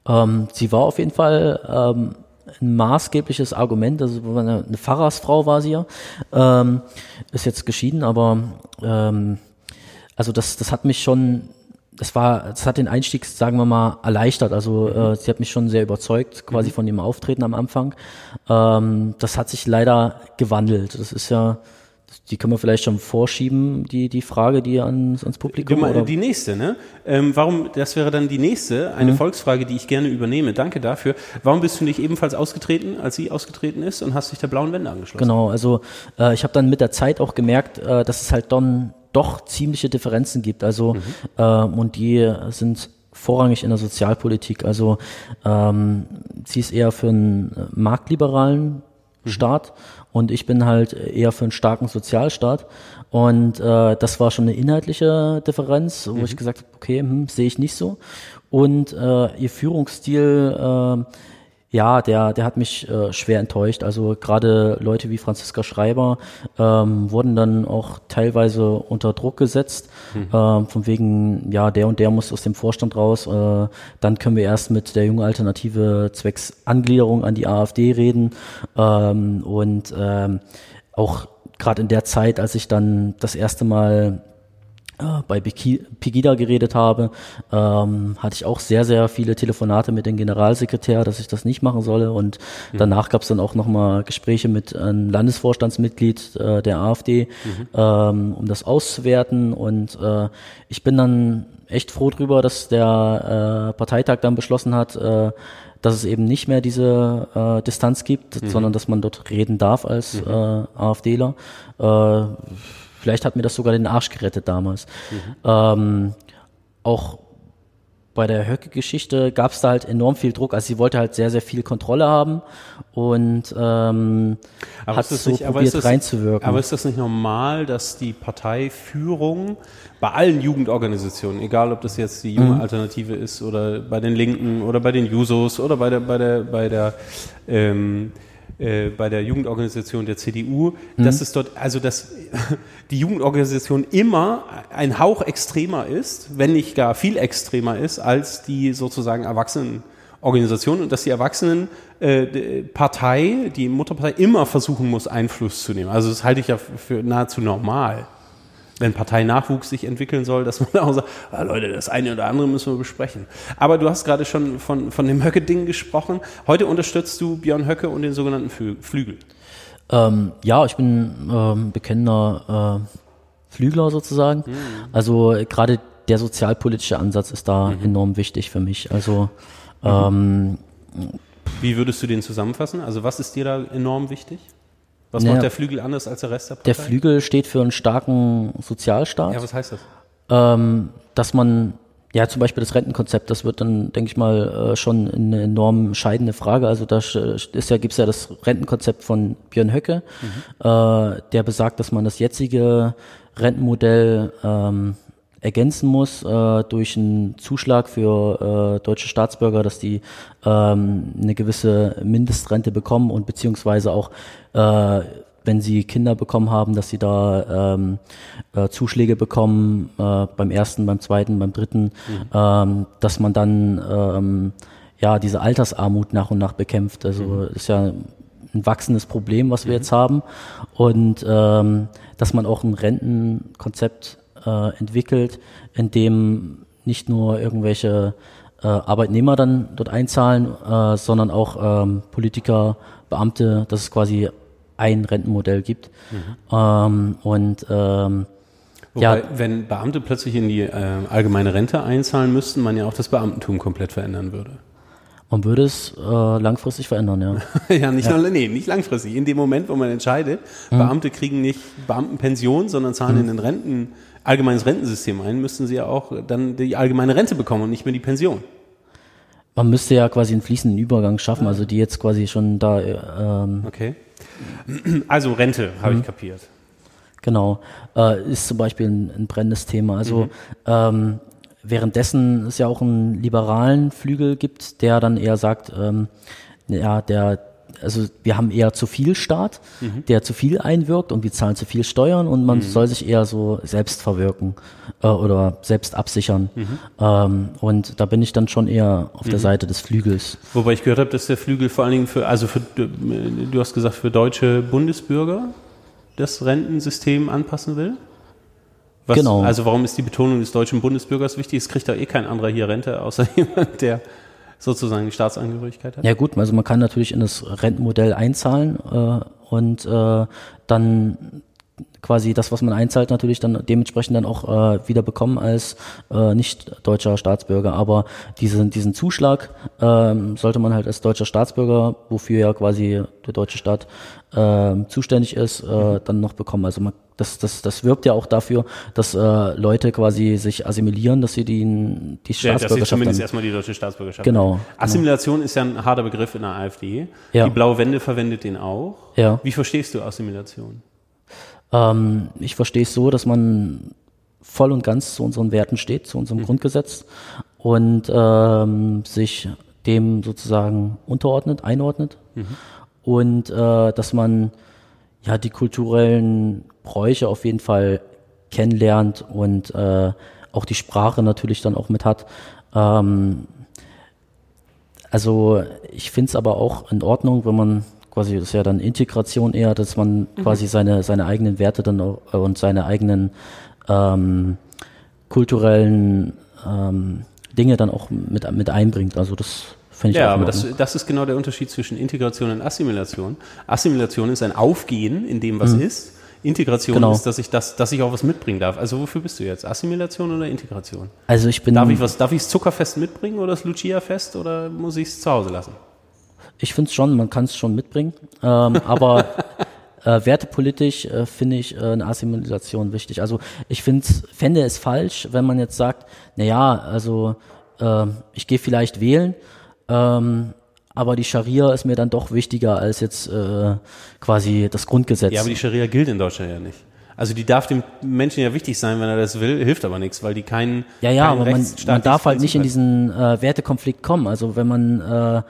Ähm, sie war auf jeden Fall ähm, ein maßgebliches Argument. Also eine, eine Pfarrersfrau war sie ja, ähm, ist jetzt geschieden, aber ähm, also das, das hat mich schon, das war, das hat den Einstieg, sagen wir mal, erleichtert. Also äh, sie hat mich schon sehr überzeugt, quasi von ihrem Auftreten am Anfang. Ähm, das hat sich leider gewandelt. Das ist ja, die können wir vielleicht schon vorschieben, die, die Frage, die ans, ans Publikum. Mal, oder? die nächste, ne? Ähm, warum, das wäre dann die nächste, Mhm. eine Volksfrage, die ich gerne übernehme. Danke dafür. Warum bist du nicht ebenfalls ausgetreten, als sie ausgetreten ist und hast dich der blauen Wende angeschlossen? Genau, also äh, ich habe dann mit der Zeit auch gemerkt, äh, dass es halt dann doch ziemliche Differenzen gibt. Also ähm, und die sind vorrangig in der Sozialpolitik. Also ähm, sie ist eher für einen äh, marktliberalen Staat und ich bin halt eher für einen starken Sozialstaat. Und äh, das war schon eine inhaltliche Differenz, wo ich gesagt habe, okay, hm, sehe ich nicht so. Und äh, ihr Führungsstil äh, ja, der, der hat mich äh, schwer enttäuscht. Also gerade Leute wie Franziska Schreiber ähm, wurden dann auch teilweise unter Druck gesetzt, ähm, von wegen, ja, der und der muss aus dem Vorstand raus. Äh, dann können wir erst mit der jungen Alternative zwecks Angliederung an die AfD reden. Ähm, und ähm, auch gerade in der Zeit, als ich dann das erste Mal bei Pegi- Pegida geredet habe, ähm, hatte ich auch sehr, sehr viele Telefonate mit dem Generalsekretär, dass ich das nicht machen solle. Und danach gab es dann auch nochmal Gespräche mit einem Landesvorstandsmitglied äh, der AfD, ähm, um das auszuwerten. Und äh, ich bin dann echt froh drüber, dass der äh, Parteitag dann beschlossen hat, äh, dass es eben nicht mehr diese äh, Distanz gibt, sondern dass man dort reden darf als äh, AfDler. Äh, vielleicht hat mir das sogar den Arsch gerettet damals. Ähm, auch bei der Höcke-Geschichte gab es da halt enorm viel Druck. Also sie wollte halt sehr, sehr viel Kontrolle haben und ähm, hat das so nicht- probiert das- reinzuwirken. Aber ist das nicht normal, dass die Parteiführung bei allen Jugendorganisationen, egal ob das jetzt die Mhm. junge Alternative ist oder bei den Linken oder bei den Jusos oder bei der bei der bei der ähm, äh, bei der Jugendorganisation der CDU, Mhm. dass es dort, also dass (laughs) die Jugendorganisation immer ein Hauch extremer ist, wenn nicht gar viel extremer ist, als die sozusagen Erwachsenenorganisation und dass die Erwachsenen äh, die Mutterpartei immer versuchen muss, Einfluss zu nehmen. Also das halte ich ja für nahezu normal. Wenn Parteinachwuchs sich entwickeln soll, dass man auch sagt, ah, Leute, das eine oder andere müssen wir besprechen. Aber du hast gerade schon von, von dem Höcke-Ding gesprochen. Heute unterstützt du Björn Höcke und den sogenannten Flü- Flügel. Ähm, ja, ich bin ähm, bekennender äh, Flügler sozusagen. Mhm. Also gerade der sozialpolitische Ansatz ist da Mhm. enorm wichtig für mich. Also ähm, Wie würdest du den zusammenfassen? Also was ist dir da enorm wichtig? Was Naja. macht der Flügel anders als der Rest der Partei? der Flügel steht für einen starken Sozialstaat. Ja, was heißt das? ähm, dass man ja zum Beispiel das Rentenkonzept, das wird dann, denke ich mal, äh, schon eine enorm scheidende Frage. Also da ist ja, gibt's ja das Rentenkonzept von Björn Höcke, äh, der besagt, dass man das jetzige Rentenmodell ähm, ergänzen muss äh, durch einen Zuschlag für äh, deutsche Staatsbürger, dass die ähm, eine gewisse Mindestrente bekommen und beziehungsweise auch äh, wenn sie Kinder bekommen haben, dass sie da ähm, äh, Zuschläge bekommen äh, beim ersten, beim zweiten, beim dritten, ähm, dass man dann ähm, ja diese Altersarmut nach und nach bekämpft. Also ist ja ein wachsendes Problem, was wir jetzt haben. Und ähm, dass man auch ein Rentenkonzept äh, entwickelt, in dem nicht nur irgendwelche äh, Arbeitnehmer dann dort einzahlen, äh, sondern auch ähm, Politiker, Beamte, dass es quasi ein Rentenmodell gibt. Ähm, und ähm, Wobei, ja, wenn Beamte plötzlich in die äh, allgemeine Rente einzahlen müssten, man ja auch das Beamtentum komplett verändern würde. man würde es äh, langfristig verändern, ja. (laughs) ja, nicht, Nur, nee, nicht langfristig. In dem Moment, wo man entscheidet, Beamte kriegen nicht Beamtenpension, sondern zahlen in ein Renten, allgemeines Rentensystem ein, müssten sie ja auch dann die allgemeine Rente bekommen und nicht mehr die Pension. Man müsste ja quasi einen fließenden Übergang schaffen, also die jetzt quasi schon da, äh, ähm, Okay. Also Rente, habe ich kapiert. genau, äh, ist zum Beispiel ein, ein brennendes Thema. Also ähm, währenddessen es ja auch einen liberalen Flügel gibt, der dann eher sagt, ähm, ja, der, also wir haben eher zu viel Staat, der zu viel einwirkt und wir zahlen zu viel Steuern und man soll sich eher so selbst verwirken äh, oder selbst absichern. Ähm, und da bin ich dann schon eher auf der Seite des Flügels. Wobei ich gehört habe, dass der Flügel vor allen Dingen für, also für, du hast gesagt, für deutsche Bundesbürger das Rentensystem anpassen will? Was, Genau. Also warum ist die Betonung des deutschen Bundesbürgers wichtig? Es kriegt da eh kein anderer hier Rente, außer (laughs) jemand, der sozusagen die Staatsangehörigkeit hat. Ja gut, also man kann natürlich in das Rentenmodell einzahlen äh, und äh, dann quasi das, was man einzahlt, natürlich dann dementsprechend dann auch äh, wieder bekommen als äh, nicht deutscher Staatsbürger. Aber diesen, diesen Zuschlag ähm, sollte man halt als deutscher Staatsbürger, wofür ja quasi der deutsche Staat äh, zuständig ist, äh, dann noch bekommen. Also man, das, das, das wirbt ja auch dafür, dass äh, Leute quasi sich assimilieren, dass sie die, die Ja, dass sie Staatsbürgerschaft zumindest erstmal die deutsche Staatsbürgerschaft Genau, haben. Assimilation ist ja ein harter Begriff in der AfD. Ja. Die Blaue Wende verwendet den auch. Ja. Wie verstehst du Assimilation? Ähm, ich verstehe es so, dass man voll und ganz zu unseren Werten steht, zu unserem Grundgesetz und ähm, sich dem sozusagen unterordnet, einordnet. Und äh, dass man ja die kulturellen Bräuche auf jeden Fall kennenlernt und äh, auch die Sprache natürlich dann auch mit hat. Ähm, also ich finde es aber auch in Ordnung, wenn man quasi, das ist ja dann Integration eher, dass man quasi seine, seine eigenen Werte dann auch, äh, und seine eigenen ähm, kulturellen ähm, Dinge dann auch mit, mit einbringt. Also das finde ich Ja, aber das, das ist genau der Unterschied zwischen Integration und Assimilation. Assimilation ist ein Aufgehen in dem, was ist. Integration Genau. ist, dass ich das, dass ich auch was mitbringen darf. Also wofür bist du jetzt? Assimilation oder Integration? Also ich bin, Darf ich was, darf ich das Zuckerfest mitbringen oder das Lucia-Fest oder muss ich es zu Hause lassen? Ich finde es schon, man kann es schon mitbringen, ähm, aber (laughs) äh, wertepolitisch äh, finde ich äh, eine Assimilation wichtig. Also ich find's, fände es falsch, wenn man jetzt sagt, na ja, also äh, ich gehe vielleicht wählen, ähm, aber die Scharia ist mir dann doch wichtiger als jetzt äh, quasi das Grundgesetz. Ja, aber die Scharia gilt in Deutschland ja nicht. Also die darf dem Menschen ja wichtig sein, wenn er das will, hilft aber nichts, weil die keinen Ja, ja, kein aber man, man darf halt nicht in diesen äh, Wertekonflikt kommen. Also wenn man äh,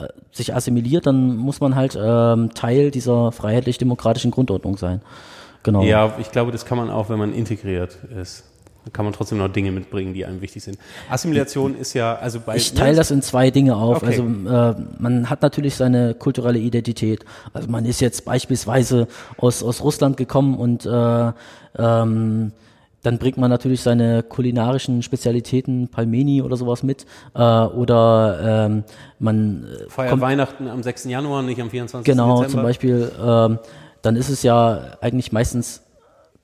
äh, sich assimiliert, dann muss man halt ähm, Teil dieser freiheitlich-demokratischen Grundordnung sein. Genau. Ja, ich glaube, das kann man auch, wenn man integriert ist. Dann kann man trotzdem noch Dinge mitbringen, die einem wichtig sind. Assimilation ist ja, also bei Ich teile das in zwei Dinge auf. Okay. Also äh, man hat natürlich seine kulturelle Identität. Also man ist jetzt beispielsweise aus, aus Russland gekommen und äh, ähm, dann bringt man natürlich seine kulinarischen Spezialitäten, Palmeni oder sowas mit. Äh, oder ähm, man äh, Feiert Weihnachten am 6. Januar, nicht am 24. Genau, Dezember. zum Beispiel, ähm, dann ist es ja eigentlich meistens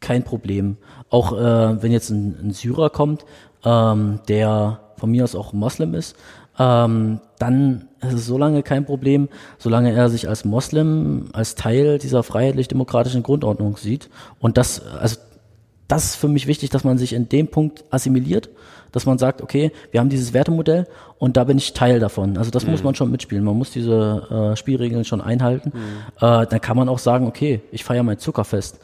kein Problem. Auch äh, wenn jetzt ein, ein Syrer kommt, ähm, der von mir aus auch Moslem ist, ähm, dann ist es so lange kein Problem, solange er sich als Moslem, als Teil dieser freiheitlich-demokratischen Grundordnung sieht. Und das, also das ist für mich wichtig, dass man sich in dem Punkt assimiliert, dass man sagt, okay, wir haben dieses Wertemodell und da bin ich Teil davon. Also das muss man schon mitspielen. Man muss diese äh, Spielregeln schon einhalten. Äh, dann kann man auch sagen, okay, ich feiere mein Zuckerfest.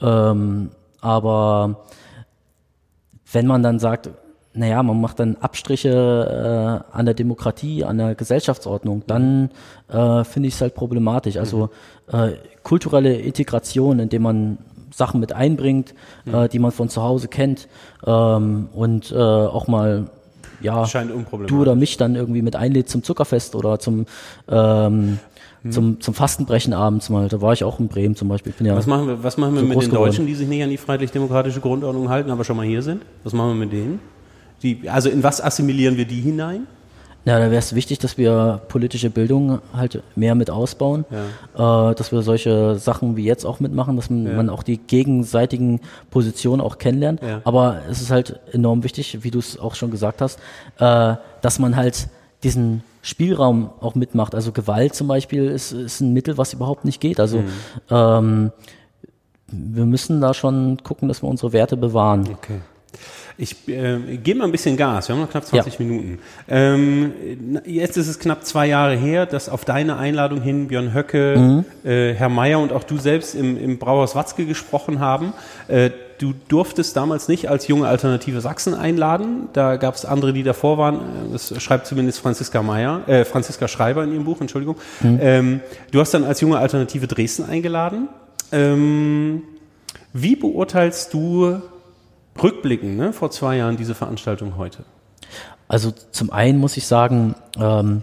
Ähm, aber wenn man dann sagt, naja, man macht dann Abstriche äh, an der Demokratie, an der Gesellschaftsordnung, dann äh, finde ich es halt problematisch. Also äh, kulturelle Integration, indem man Sachen mit einbringt, äh, die man von zu Hause kennt ähm, und äh, auch mal ja, du oder mich dann irgendwie mit einlädst zum Zuckerfest oder zum, ähm, Hm. zum, zum Fastenbrechen abends mal. Da war ich auch in Bremen zum Beispiel. Ja Was machen wir, was machen wir so mit den geworden. Deutschen, die sich nicht an die freiheitlich-demokratische Grundordnung halten, aber schon mal hier sind? Was machen wir mit denen? Die, also in was assimilieren wir die hinein? Ja, da wäre es wichtig, dass wir politische Bildung halt mehr mit ausbauen, äh, dass wir solche Sachen wie jetzt auch mitmachen, dass man, Ja. man auch die gegenseitigen Positionen auch kennenlernt. Ja. Aber es ist halt enorm wichtig, wie du es auch schon gesagt hast, äh, dass man halt diesen Spielraum auch mitmacht. Also Gewalt zum Beispiel ist, ist ein Mittel, was überhaupt nicht geht. Also Mhm. ähm, wir müssen da schon gucken, dass wir unsere Werte bewahren. Okay. Ich äh, gebe mal ein bisschen Gas. Wir haben noch knapp 20 Minuten. Ähm, jetzt ist es knapp zwei Jahre her, dass auf deine Einladung hin Björn Höcke, äh, Herr Mayer und auch du selbst im, im Brauhaus Watzke gesprochen haben. Äh, du durftest damals nicht als junge Alternative Sachsen einladen. Da gab es andere, die davor waren. Äh, Das schreibt zumindest Franziska Meyer, äh, Franziska Schreiber in ihrem Buch, Entschuldigung. Ähm, du hast dann als junge Alternative Dresden eingeladen. Ähm, wie beurteilst du rückblickend, ne, vor zwei Jahren, diese Veranstaltung heute? Also zum einen muss ich sagen, ähm,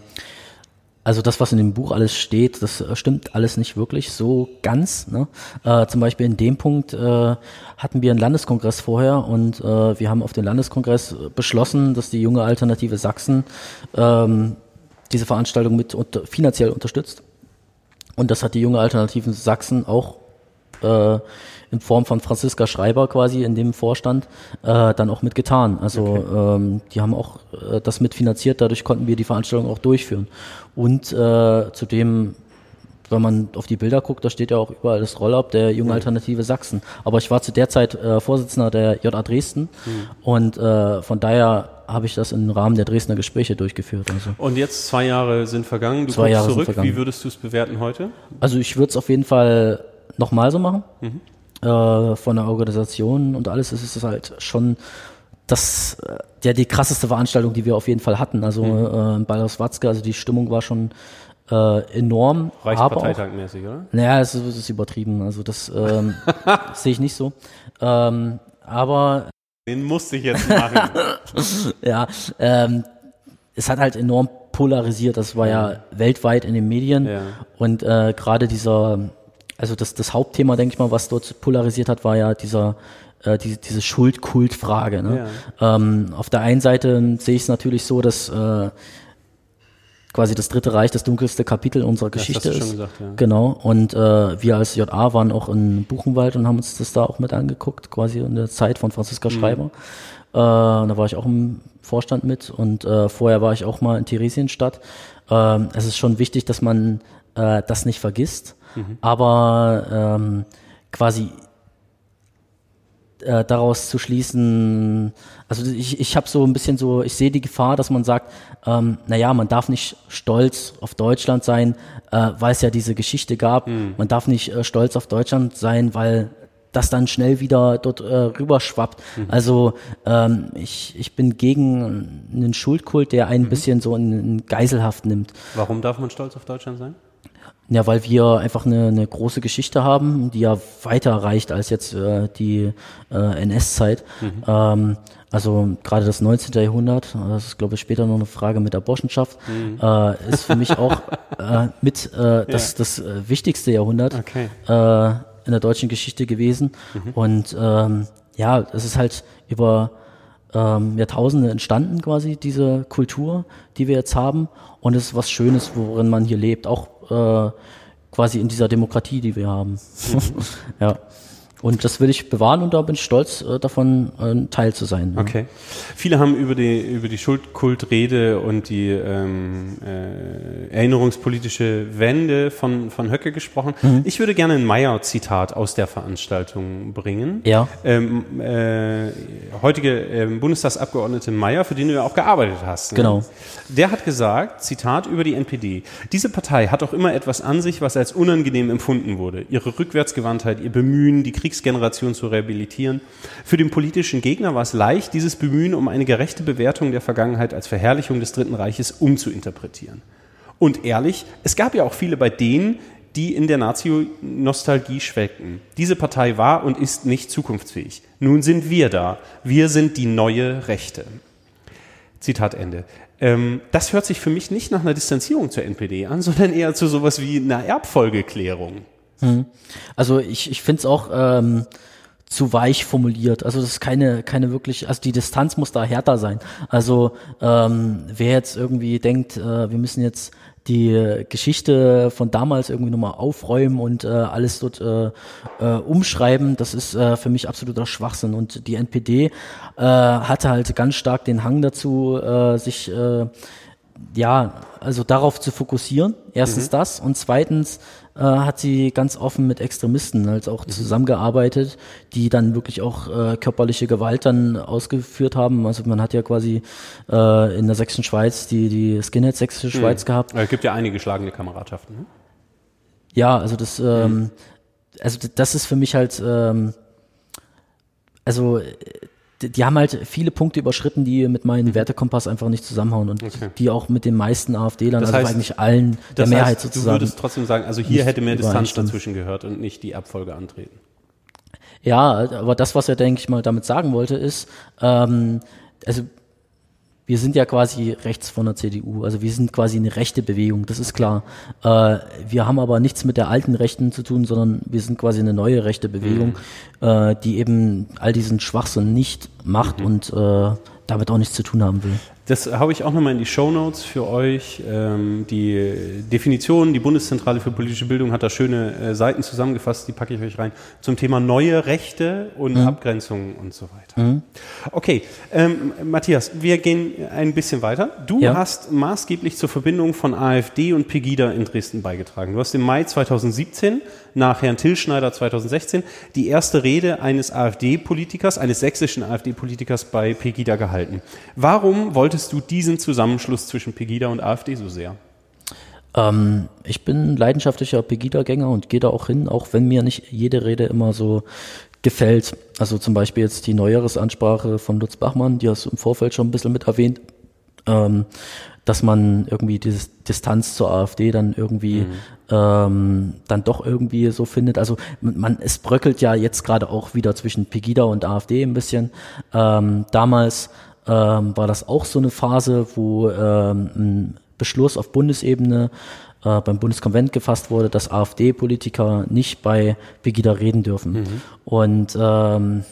also das, was in dem Buch alles steht, das äh, stimmt alles nicht wirklich so ganz. Ne? Äh, zum Beispiel in dem Punkt äh, hatten wir einen Landeskongress vorher und äh, wir haben auf dem Landeskongress äh, beschlossen, dass die junge Alternative Sachsen ähm, diese Veranstaltung mit unter, finanziell unterstützt. Und das hat die junge Alternative Sachsen auch äh, in Form von Franziska Schreiber quasi in dem Vorstand äh, dann auch mitgetan. Also ähm, die haben auch äh, das mitfinanziert, dadurch konnten wir die Veranstaltung auch durchführen. Und äh, zudem, wenn man auf die Bilder guckt, da steht ja auch überall das Roll-Up der Junge Alternative Sachsen. Aber ich war zu der Zeit äh, Vorsitzender der JA Dresden und äh, von daher habe ich das im Rahmen der Dresdner Gespräche durchgeführt. Also, Und jetzt zwei Jahre sind vergangen. Du Zwei kommst Jahre zurück. vergangen. Wie würdest du es bewerten heute? also ich würde es auf jeden Fall nochmal so machen. Äh, von der Organisation und alles ist es halt schon das, äh, ja, die krasseste Veranstaltung, die wir auf jeden Fall hatten. Also äh, in Ballhaus Watzke, also die Stimmung war schon äh, enorm. Reichsparteitagmäßig, oder? naja, es ist, ist übertrieben. Also das ähm, (laughs) sehe ich nicht so. Ähm, aber Den musste ich jetzt machen. (laughs) ja, ähm, es hat halt enorm polarisiert. Das war ja weltweit in den Medien. Ja. Und äh, gerade dieser, also das, das Hauptthema, denke ich mal, was dort polarisiert hat, war ja dieser äh, diese, diese Schuldkultfrage. Ne? Ähm, auf der einen Seite sehe ich es natürlich so, dass äh, quasi das Dritte Reich das dunkelste Kapitel unserer Das Geschichte hast du schon ist. gesagt, ja. Genau. Und äh, wir als JA waren auch in Buchenwald und haben uns das da auch mit angeguckt, quasi in der Zeit von Franziska Mhm. Schreiber. Äh, und da war ich auch im Vorstand mit und äh, vorher war ich auch mal in Theresienstadt. Ähm, es ist schon wichtig, dass man äh, das nicht vergisst, Mhm. aber ähm, quasi äh, daraus zu schließen, also ich, ich habe so ein bisschen so, ich sehe die Gefahr, dass man sagt, ähm, naja, man darf nicht stolz auf Deutschland sein, äh, weil es ja diese Geschichte gab. Man darf nicht äh, stolz auf Deutschland sein, weil das dann schnell wieder dort äh, rüberschwappt. Also ähm, ich, ich bin gegen einen Schuldkult, der einen bisschen so in, in Geiselhaft nimmt. Warum darf man stolz auf Deutschland sein? Ja, weil wir einfach eine, eine große Geschichte haben, die ja weiter reicht als jetzt äh, die äh, NS-Zeit. Ähm, also gerade das 19. Jahrhundert, das ist glaube ich später noch eine Frage mit der Burschenschaft, äh, ist für mich auch (laughs) äh, mit äh, das, das äh, wichtigste Jahrhundert Okay. äh, in der deutschen Geschichte gewesen. Und ähm, ja, es ist halt über ähm, Jahrtausende entstanden quasi, diese Kultur, die wir jetzt haben. Und es ist was Schönes, worin man hier lebt, auch äh, quasi in dieser Demokratie, die wir haben. (laughs) ja. Und das will ich bewahren und da bin ich stolz äh, davon, ein Teil zu sein. Okay. Viele haben über die, über die Schuldkultrede und die ähm, äh, erinnerungspolitische Wende von, von Höcke gesprochen. Mhm. Ich würde gerne ein Meyer-Zitat aus der Veranstaltung bringen. Ja. Ähm, äh, heutige ähm, Bundestagsabgeordnete Meyer, für den du ja auch gearbeitet hast. ne? Genau. Der hat gesagt, Zitat über die NPD, diese Partei hat auch immer etwas an sich, was als unangenehm empfunden wurde. Ihre Rückwärtsgewandtheit, ihr Bemühen, die Kriegsgeneration zu rehabilitieren. Für den politischen Gegner war es leicht, dieses Bemühen um eine gerechte Bewertung der Vergangenheit als Verherrlichung des Dritten Reiches umzuinterpretieren. Und ehrlich, es gab ja auch viele bei denen, die in der Nazi-Nostalgie schwelgten. Diese Partei war und ist nicht zukunftsfähig. Nun sind wir da. Wir sind die neue Rechte. Zitat Ende. Ähm, das hört sich für mich nicht nach einer Distanzierung zur NPD an, (laughs) sondern eher zu sowas wie einer Erbfolgeklärung. Hm. Also ich, ich finde es auch ähm, zu weich formuliert. Also das ist keine, keine wirklich, also die Distanz muss da härter sein. Also ähm, wer jetzt irgendwie denkt, äh, wir müssen jetzt die Geschichte von damals irgendwie nochmal aufräumen und äh, alles dort äh, äh, umschreiben, das ist äh, für mich absoluter Schwachsinn. Und die NPD äh, hatte halt ganz stark den Hang dazu, äh, sich äh, ja, also darauf zu fokussieren. Erstens mhm. das und zweitens äh, hat sie ganz offen mit Extremisten halt auch mhm. zusammengearbeitet, die dann wirklich auch äh, körperliche Gewalt dann ausgeführt haben. Also man hat ja quasi äh, in der sächsischen Schweiz die, die Skinhead sächsische mhm. Schweiz gehabt. Es gibt ja einige schlagende Kameradschaften. Ne? Ja, also das, ähm, mhm. also das ist für mich halt, ähm, also die haben halt viele Punkte überschritten, die mit meinem mhm. Wertekompass einfach nicht zusammenhauen und okay. die auch mit den meisten AfD-Lern, also heißt, eigentlich allen der Mehrheit heißt, sozusagen. Du würdest trotzdem sagen, also hier hätte mehr Distanz dazwischen gehört und nicht die Abfolge antreten. Ja, aber das, was er, denke ich mal, damit sagen wollte, ist, ähm, also wir sind ja quasi rechts von der CDU, also wir sind quasi eine rechte Bewegung, das ist klar. Äh, wir haben aber nichts mit der alten Rechten zu tun, sondern wir sind quasi eine neue rechte Bewegung, mhm. äh, die eben all diesen Schwachsinn nicht macht mhm. und äh, damit auch nichts zu tun haben will. Das habe ich auch nochmal in die Show Notes für euch. Ähm, die Definition, die Bundeszentrale für politische Bildung hat da schöne äh, Seiten zusammengefasst, die packe ich euch rein, zum Thema neue Rechte und mhm. Abgrenzungen und so weiter. Mhm. Okay, ähm, Matthias, wir gehen ein bisschen weiter. Du ja. hast maßgeblich zur Verbindung von AfD und Pegida in Dresden beigetragen. Du hast im Mai 2017 nach Herrn Tillschneider 2016 die erste Rede eines AfD-Politikers, eines sächsischen AfD-Politikers bei Pegida gehalten. Warum wolltest du diesen Zusammenschluss zwischen Pegida und AfD so sehr? Ähm, ich bin leidenschaftlicher Pegida-Gänger und gehe da auch hin, auch wenn mir nicht jede Rede immer so gefällt. Also zum Beispiel jetzt die Neujahresansprache von Lutz Bachmann, die hast du im Vorfeld schon ein bisschen mit erwähnt. Ähm, dass man irgendwie diese Distanz zur AfD dann irgendwie mhm. ähm, dann doch irgendwie so findet. Also man, es bröckelt ja jetzt gerade auch wieder zwischen Pegida und AfD ein bisschen. Ähm, damals ähm, war das auch so eine Phase, wo ähm, ein Beschluss auf Bundesebene äh, beim Bundeskonvent gefasst wurde, dass AfD-Politiker nicht bei Pegida reden dürfen. Mhm. Und ähm,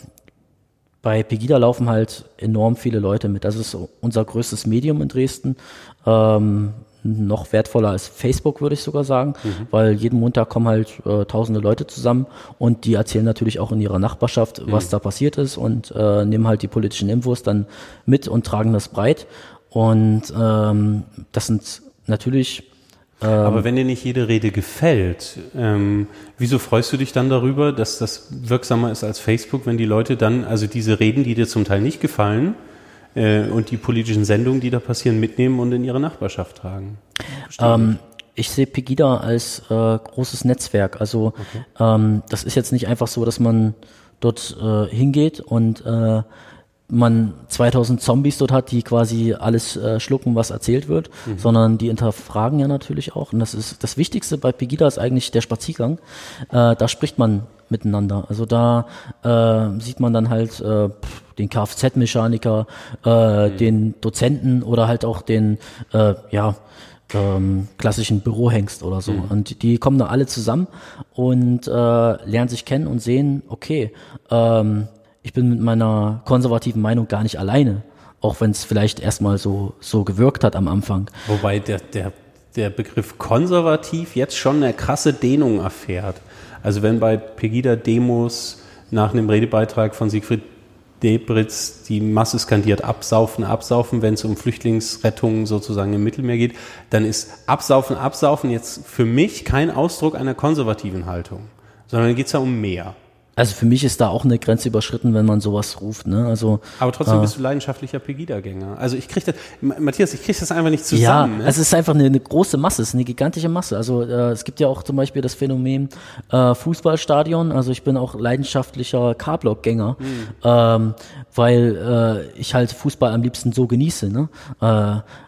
bei Pegida laufen halt enorm viele Leute mit. Das ist unser größtes Medium in Dresden. Ähm, noch wertvoller als Facebook, würde ich sogar sagen, mhm. weil jeden Montag kommen halt äh, tausende Leute zusammen und die erzählen natürlich auch in ihrer Nachbarschaft, mhm. was da passiert ist und äh, nehmen halt die politischen Infos dann mit und tragen das breit. Und ähm, das sind natürlich aber ähm, wenn dir nicht jede Rede gefällt, ähm, wieso freust du dich dann darüber, dass das wirksamer ist als Facebook, wenn die Leute dann, also diese Reden, die dir zum Teil nicht gefallen, äh, und die politischen Sendungen, die da passieren, mitnehmen und in ihre Nachbarschaft tragen? Ähm, ich sehe Pegida als äh, großes Netzwerk. Also okay. ähm, das ist jetzt nicht einfach so, dass man dort äh, hingeht und äh, man 2000 Zombies dort hat, die quasi alles äh, schlucken, was erzählt wird, mhm. sondern die hinterfragen ja natürlich auch. Und das ist das Wichtigste bei Pegida ist eigentlich der Spaziergang. Äh, da spricht man miteinander. Also da äh, sieht man dann halt äh, den Kfz-Mechaniker, äh, mhm. den Dozenten oder halt auch den äh, ja ähm, klassischen Bürohengst oder so. Mhm. Und die kommen da alle zusammen und äh, lernen sich kennen und sehen, okay, ähm, ich bin mit meiner konservativen Meinung gar nicht alleine, auch wenn es vielleicht erstmal so, so gewirkt hat am Anfang. Wobei der, der, der Begriff konservativ jetzt schon eine krasse Dehnung erfährt. Also wenn bei Pegida-Demos nach einem Redebeitrag von Siegfried Debritz die Masse skandiert, absaufen, absaufen, wenn es um Flüchtlingsrettung sozusagen im Mittelmeer geht, dann ist absaufen, absaufen jetzt für mich kein Ausdruck einer konservativen Haltung, sondern geht es ja um mehr. Also für mich ist da auch eine Grenze überschritten, wenn man sowas ruft. Ne? Also, Aber trotzdem äh, bist du leidenschaftlicher Pegida-Gänger. Also ich kriege das, Matthias, ich kriege das einfach nicht zusammen. Ja, ne? also es ist einfach eine, eine, große Masse, es ist eine gigantische Masse. Also äh, es gibt ja auch zum Beispiel das Phänomen äh, Fußballstadion. Also ich bin auch leidenschaftlicher K-Block-Gänger, mhm. ähm, weil äh, ich halt Fußball am liebsten so genieße. Ne?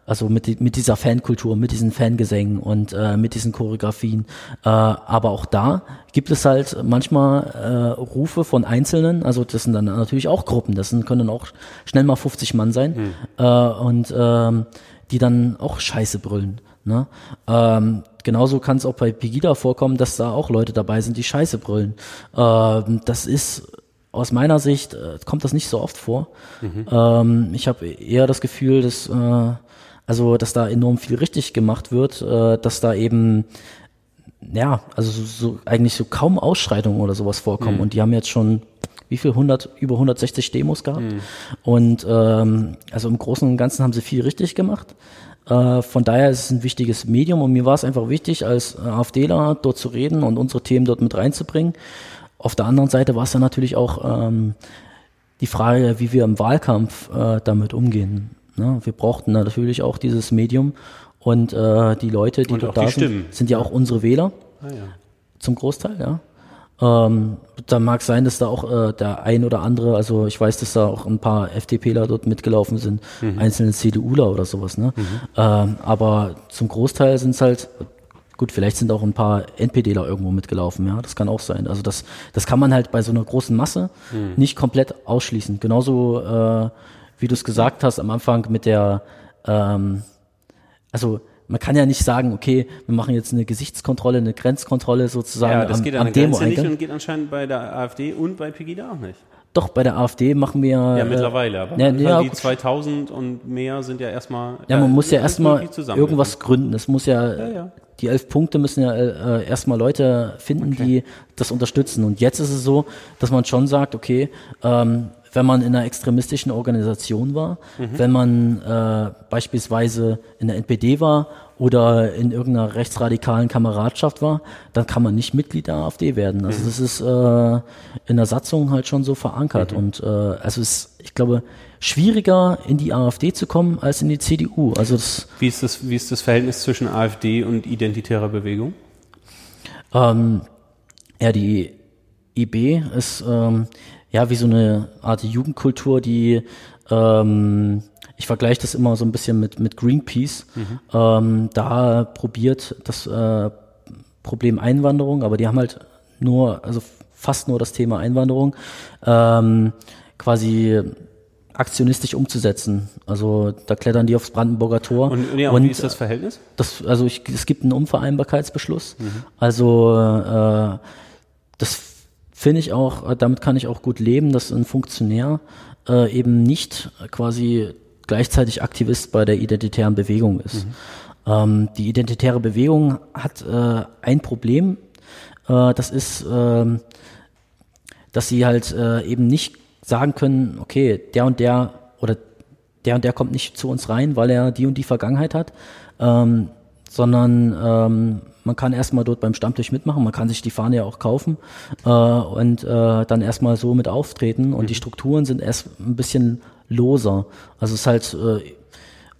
Also mit, mit dieser Fankultur, mit diesen Fangesängen und äh, mit diesen Choreografien. Äh, aber auch da gibt es halt manchmal äh, Rufe von Einzelnen, also das sind dann natürlich auch Gruppen, das sind, können dann auch schnell mal 50 Mann sein Hm. äh, und ähm, die dann auch Scheiße brüllen. Ne? Ähm, genauso kann es auch bei Pegida vorkommen, dass da auch Leute dabei sind, die Scheiße brüllen. Ähm, das ist aus meiner Sicht äh, kommt das nicht so oft vor. Ähm, ich habe eher das Gefühl, dass äh, also dass da enorm viel richtig gemacht wird, äh, dass da eben ja, also so, so eigentlich so kaum Ausschreitungen oder sowas vorkommen. Und die haben jetzt schon wie viel 100 über 160 Demos gehabt. Und ähm, also im Großen und Ganzen haben sie viel richtig gemacht. Äh, von daher ist es ein wichtiges Medium und mir war es einfach wichtig, als AfDler dort zu reden und unsere Themen dort mit reinzubringen. Auf der anderen Seite war es dann natürlich auch ähm, die Frage, wie wir im Wahlkampf äh, damit umgehen. Ne? Wir brauchten natürlich auch dieses Medium und äh, die Leute, die dort da die sind, Stimmen. sind ja auch unsere Wähler Ah, ja. zum Großteil, ja. Ähm, da mag sein, dass da auch äh, der ein oder andere, also ich weiß, dass da auch ein paar FDPler dort mitgelaufen sind, einzelne CDUler oder sowas, ne? Ähm, aber zum Großteil sind es halt, gut, vielleicht sind auch ein paar NPDler irgendwo mitgelaufen, ja, das kann auch sein. Also das, das kann man halt bei so einer großen Masse nicht komplett ausschließen. Genauso, äh, wie du es gesagt hast am Anfang mit der, ähm, also man kann ja nicht sagen, okay, wir machen jetzt eine Gesichtskontrolle, eine Grenzkontrolle sozusagen ja, das am, geht an der Grenze nicht und geht anscheinend bei der AfD und bei Pegida auch nicht. Doch, bei der AfD machen wir. Ja, äh, mittlerweile. Aber ja, ja, die gut. 2000 und mehr sind ja erstmal. Ja, man muss ja erstmal irgendwas gründen. Es muss ja, Ja, die elf Punkte müssen ja äh, erstmal Leute finden, die das unterstützen. Und jetzt ist es so, dass man schon sagt, okay, ähm, wenn man in einer extremistischen Organisation war, Mhm. wenn man äh, beispielsweise in der NPD war oder in irgendeiner rechtsradikalen Kameradschaft war, dann kann man nicht Mitglied der AfD werden. Also das ist äh, in der Satzung halt schon so verankert. Und äh, also es ist, ich glaube, schwieriger in die AfD zu kommen als in die CDU. Also das Wie ist, das, wie ist das Verhältnis zwischen AfD und identitärer Bewegung? Ähm, ja, die IB ist ähm, ja wie so eine Art Jugendkultur, die ähm, ich vergleiche das immer so ein bisschen mit, mit Greenpeace. Ähm, da probiert das äh, Problem Einwanderung, aber die haben halt nur, also fast nur das Thema Einwanderung, ähm, quasi aktionistisch umzusetzen. Also da klettern die aufs Brandenburger Tor. Und, ja, und, wie ist das Verhältnis? Das, also ich, es gibt einen Unvereinbarkeitsbeschluss. Also äh, das finde ich auch, äh, damit kann ich auch gut leben, dass ein Funktionär äh, eben nicht quasi gleichzeitig Aktivist bei der identitären Bewegung ist. Ähm, die identitäre Bewegung hat äh, ein Problem, äh, das ist, ähm, dass sie halt äh, eben nicht sagen können, okay, der und der oder der und der kommt nicht zu uns rein, weil er die und die Vergangenheit hat, ähm, sondern ähm, man kann erstmal dort beim Stammtisch mitmachen, man kann sich die Fahne ja auch kaufen äh, und äh, dann erstmal so mit auftreten und die Strukturen sind erst ein bisschen loser. Also es ist halt, äh,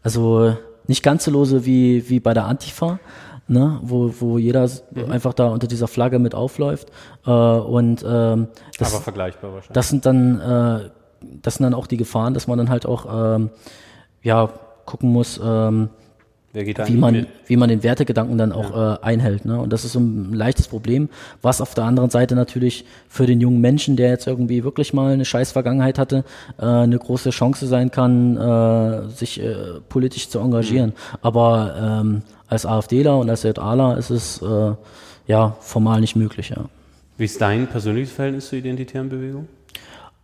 also nicht ganz so lose wie, wie bei der Antifa, ne, wo, wo jeder einfach da unter dieser Flagge mit aufläuft äh, und ähm, das, Aber vergleichbar wahrscheinlich. das sind dann äh, das sind dann auch die Gefahren, dass man dann halt auch ähm, ja gucken muss, ähm, wie man mit? wie man den Wertegedanken dann auch äh, einhält. Ne? Und das ist so ein leichtes Problem, was auf der anderen Seite natürlich für den jungen Menschen, der jetzt irgendwie wirklich mal eine scheiß Vergangenheit hatte, äh, eine große Chance sein kann, äh, sich äh, politisch zu engagieren. Mhm. Aber ähm, als AfDler und als JAler ist es äh, ja formal nicht möglich. Ja. Wie ist dein persönliches Verhältnis zur identitären Bewegung?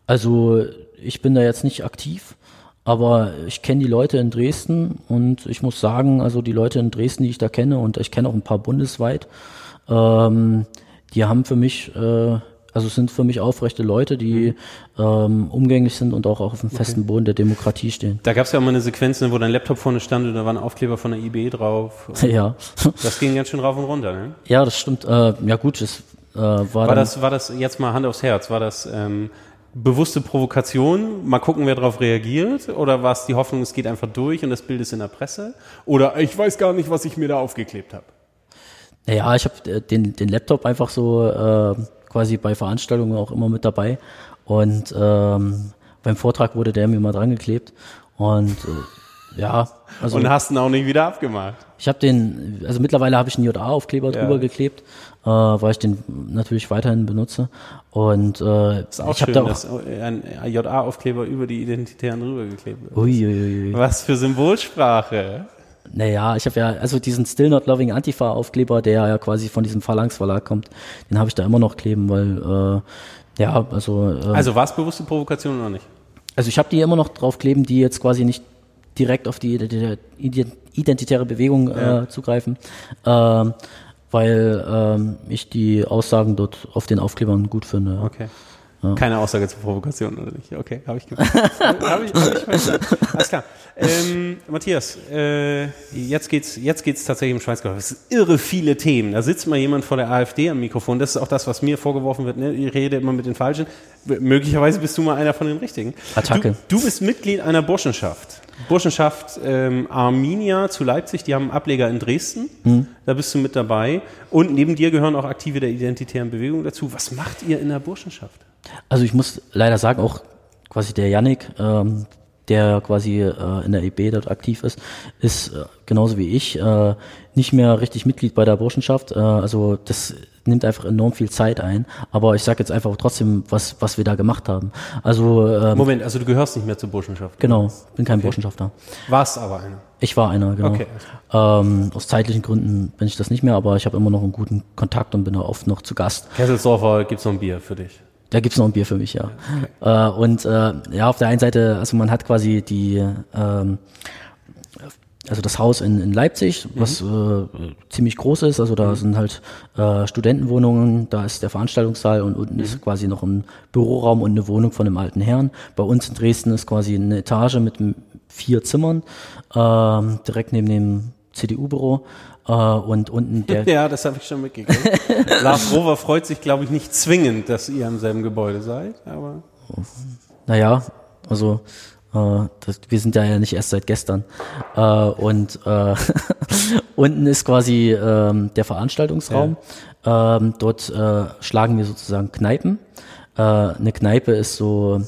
Also ich bin da jetzt nicht aktiv, aber ich kenne die Leute in Dresden und ich muss sagen, also die Leute in Dresden, die ich da kenne und ich kenne auch ein paar bundesweit, ähm, die haben für mich, äh, also es sind für mich aufrechte Leute, die ähm, umgänglich sind und auch auf dem festen Boden der Demokratie stehen. Da gab es ja auch mal eine Sequenz, ne, wo dein Laptop vorne stand und da war ein Aufkleber von der IB drauf. (laughs) ja, Das ging ganz schön rauf und runter. Ne? ja, das stimmt. Äh, ja gut, es äh, war, War das, war das jetzt mal Hand aufs Herz? War das ähm, bewusste Provokation? Mal gucken, wer darauf reagiert? Oder war es die Hoffnung, es geht einfach durch und das Bild ist in der Presse? Oder ich weiß gar nicht, was ich mir da aufgeklebt habe. Ja, ich habe den, den Laptop einfach so äh, quasi bei Veranstaltungen auch immer mit dabei. Und ähm, beim Vortrag wurde der mir mal dran geklebt. Und äh, ja, also und hast ihn auch nicht wieder abgemacht. ich habe den, also mittlerweile habe ich einen JA-Aufkleber Ja. drüber geklebt. Äh, weil ich den natürlich weiterhin benutze. Und äh, Ist auch ich habe da auch. dass ein JA-Aufkleber über die Identitären rübergeklebt wird. Uiuiui. Was für Symbolsprache. Naja, ich habe ja, also diesen Still Not Loving Antifa-Aufkleber, der ja quasi von diesem Phalanx Verlag kommt, den habe ich da immer noch kleben, weil äh, ja, also äh, Also war es bewusste Provokation oder nicht? Also ich habe die immer noch drauf kleben, die jetzt quasi nicht direkt auf die identi- ident- identitäre Bewegung Ja. äh, zugreifen, ähm, weil ähm, ich die Aussagen dort auf den Aufklebern gut finde. ja. Okay. Keine Aussage zur Provokation oder nicht? Okay, habe ich gemacht. (laughs) hab ich, hab ich verstanden. Alles klar. Ähm, Matthias, äh, jetzt geht's jetzt geht's tatsächlich um Schweinsgehör. Es sind irre viele Themen. Da sitzt mal jemand vor der AfD am Mikrofon. Das ist auch das, was mir vorgeworfen wird. Ne? Ich rede immer mit den Falschen. Möglicherweise bist du mal einer von den Richtigen. Attacke. Du, du bist Mitglied einer Burschenschaft. Burschenschaft ähm, Arminia zu Leipzig, die haben einen Ableger in Dresden. Hm. Da bist du mit dabei. Und neben dir gehören auch Aktive der identitären Bewegung dazu. Was macht ihr in der Burschenschaft? Also ich muss leider sagen, auch quasi der Yannick, ähm, der quasi äh, in der EB dort aktiv ist, ist äh, genauso wie ich äh, nicht mehr richtig Mitglied bei der Burschenschaft. Äh, also das nimmt einfach enorm viel Zeit ein. Aber ich sage jetzt einfach trotzdem, was, was wir da gemacht haben. Also ähm, Moment, also du gehörst nicht mehr zur Burschenschaft. genau, bin kein Burschenschafter. Warst aber einer. Ich war einer, genau. Okay. Ähm, aus zeitlichen Gründen bin ich das nicht mehr, aber ich habe immer noch einen guten Kontakt und bin da oft noch zu Gast. Kesselsdorfer gibt's noch ein Bier für dich. Da gibt's noch ein Bier für mich, ja. Äh, und äh, ja, auf der einen Seite, also man hat quasi die, ähm, also das Haus in, in Leipzig, was äh, ziemlich groß ist. Also da sind halt äh, Studentenwohnungen, da ist der Veranstaltungssaal und unten ist quasi noch ein Büroraum und eine Wohnung von einem alten Herrn. Bei uns in Dresden ist quasi eine Etage mit vier Zimmern, ähm, direkt neben dem CDU-Büro. Äh, und unten (laughs) der, Ja, das habe ich schon mitgekriegt. (laughs) Lars Rover freut sich, glaube ich, nicht zwingend, dass ihr im selben Gebäude seid, aber Naja, also äh, das, wir sind ja ja nicht erst seit gestern. Äh, und äh, (laughs) unten ist quasi ähm, der Veranstaltungsraum. Ähm, dort äh, schlagen wir sozusagen Kneipen. Äh, eine Kneipe ist so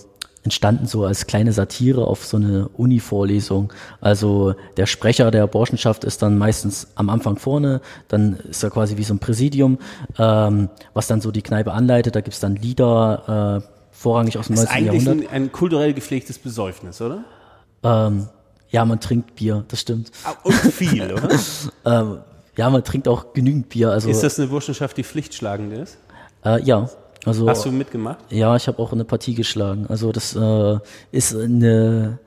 entstanden so als kleine Satire auf so eine Uni-Vorlesung. Also der Sprecher der Burschenschaft ist dann meistens am Anfang vorne, dann ist er quasi wie so ein Präsidium, ähm, was dann so die Kneipe anleitet. Da gibt's dann Lieder, äh, vorrangig aus dem das ist 19. eigentlich Jahrhundert. ein, ein kulturell gepflegtes Besäufnis, oder? Ähm, ja, man trinkt Bier, das stimmt. Ah, Und viel, oder? (laughs) Ähm, ja, man trinkt auch genügend Bier. Also Ist das eine Burschenschaft, die pflichtschlagend ist? äh, ja, also Hast du mitgemacht? ja, ich habe auch eine Partie geschlagen. Also das äh, ist eine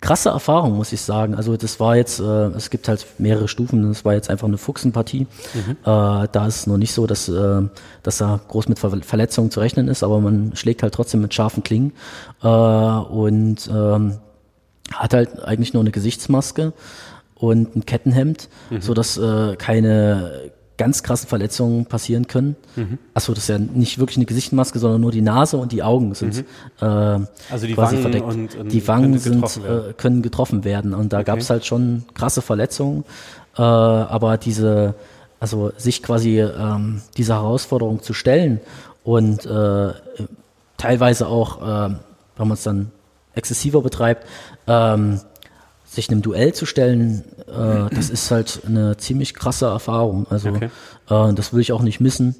krasse Erfahrung, muss ich sagen. Also das war jetzt, äh, es gibt halt mehrere Stufen. Das war jetzt einfach eine Fuchsenpartie. Äh, da ist es noch nicht so, dass, äh, dass da groß mit Ver Verletzungen zu rechnen ist, aber man schlägt halt trotzdem mit scharfen Klingen äh, und ähm, hat halt eigentlich nur eine Gesichtsmaske und ein Kettenhemd, so dass äh, keine ganz krassen Verletzungen passieren können. Achso, das ist ja nicht wirklich eine Gesichtsmaske, sondern nur die Nase und die Augen sind äh, Also die quasi Wangen verdeckt. und- und die Wangen könnte sind, getroffen äh, können getroffen werden. Und da gab es halt schon krasse Verletzungen, äh, aber diese, also sich quasi ähm, dieser Herausforderung zu stellen und äh, teilweise auch, äh, wenn man es dann exzessiver betreibt, ähm, sich einem Duell zu stellen, äh, das ist halt eine ziemlich krasse Erfahrung. Also Okay. äh, das will ich auch nicht missen.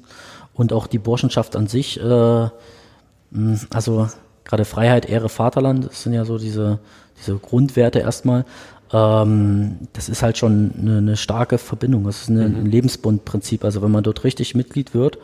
Und auch die Burschenschaft an sich, äh, mh, also gerade Freiheit, Ehre, Vaterland, das sind ja so diese, diese Grundwerte erstmal. Ähm, das ist halt schon eine, eine starke Verbindung. Das ist eine, ein Lebensbundprinzip. Also wenn man dort richtig Mitglied wird,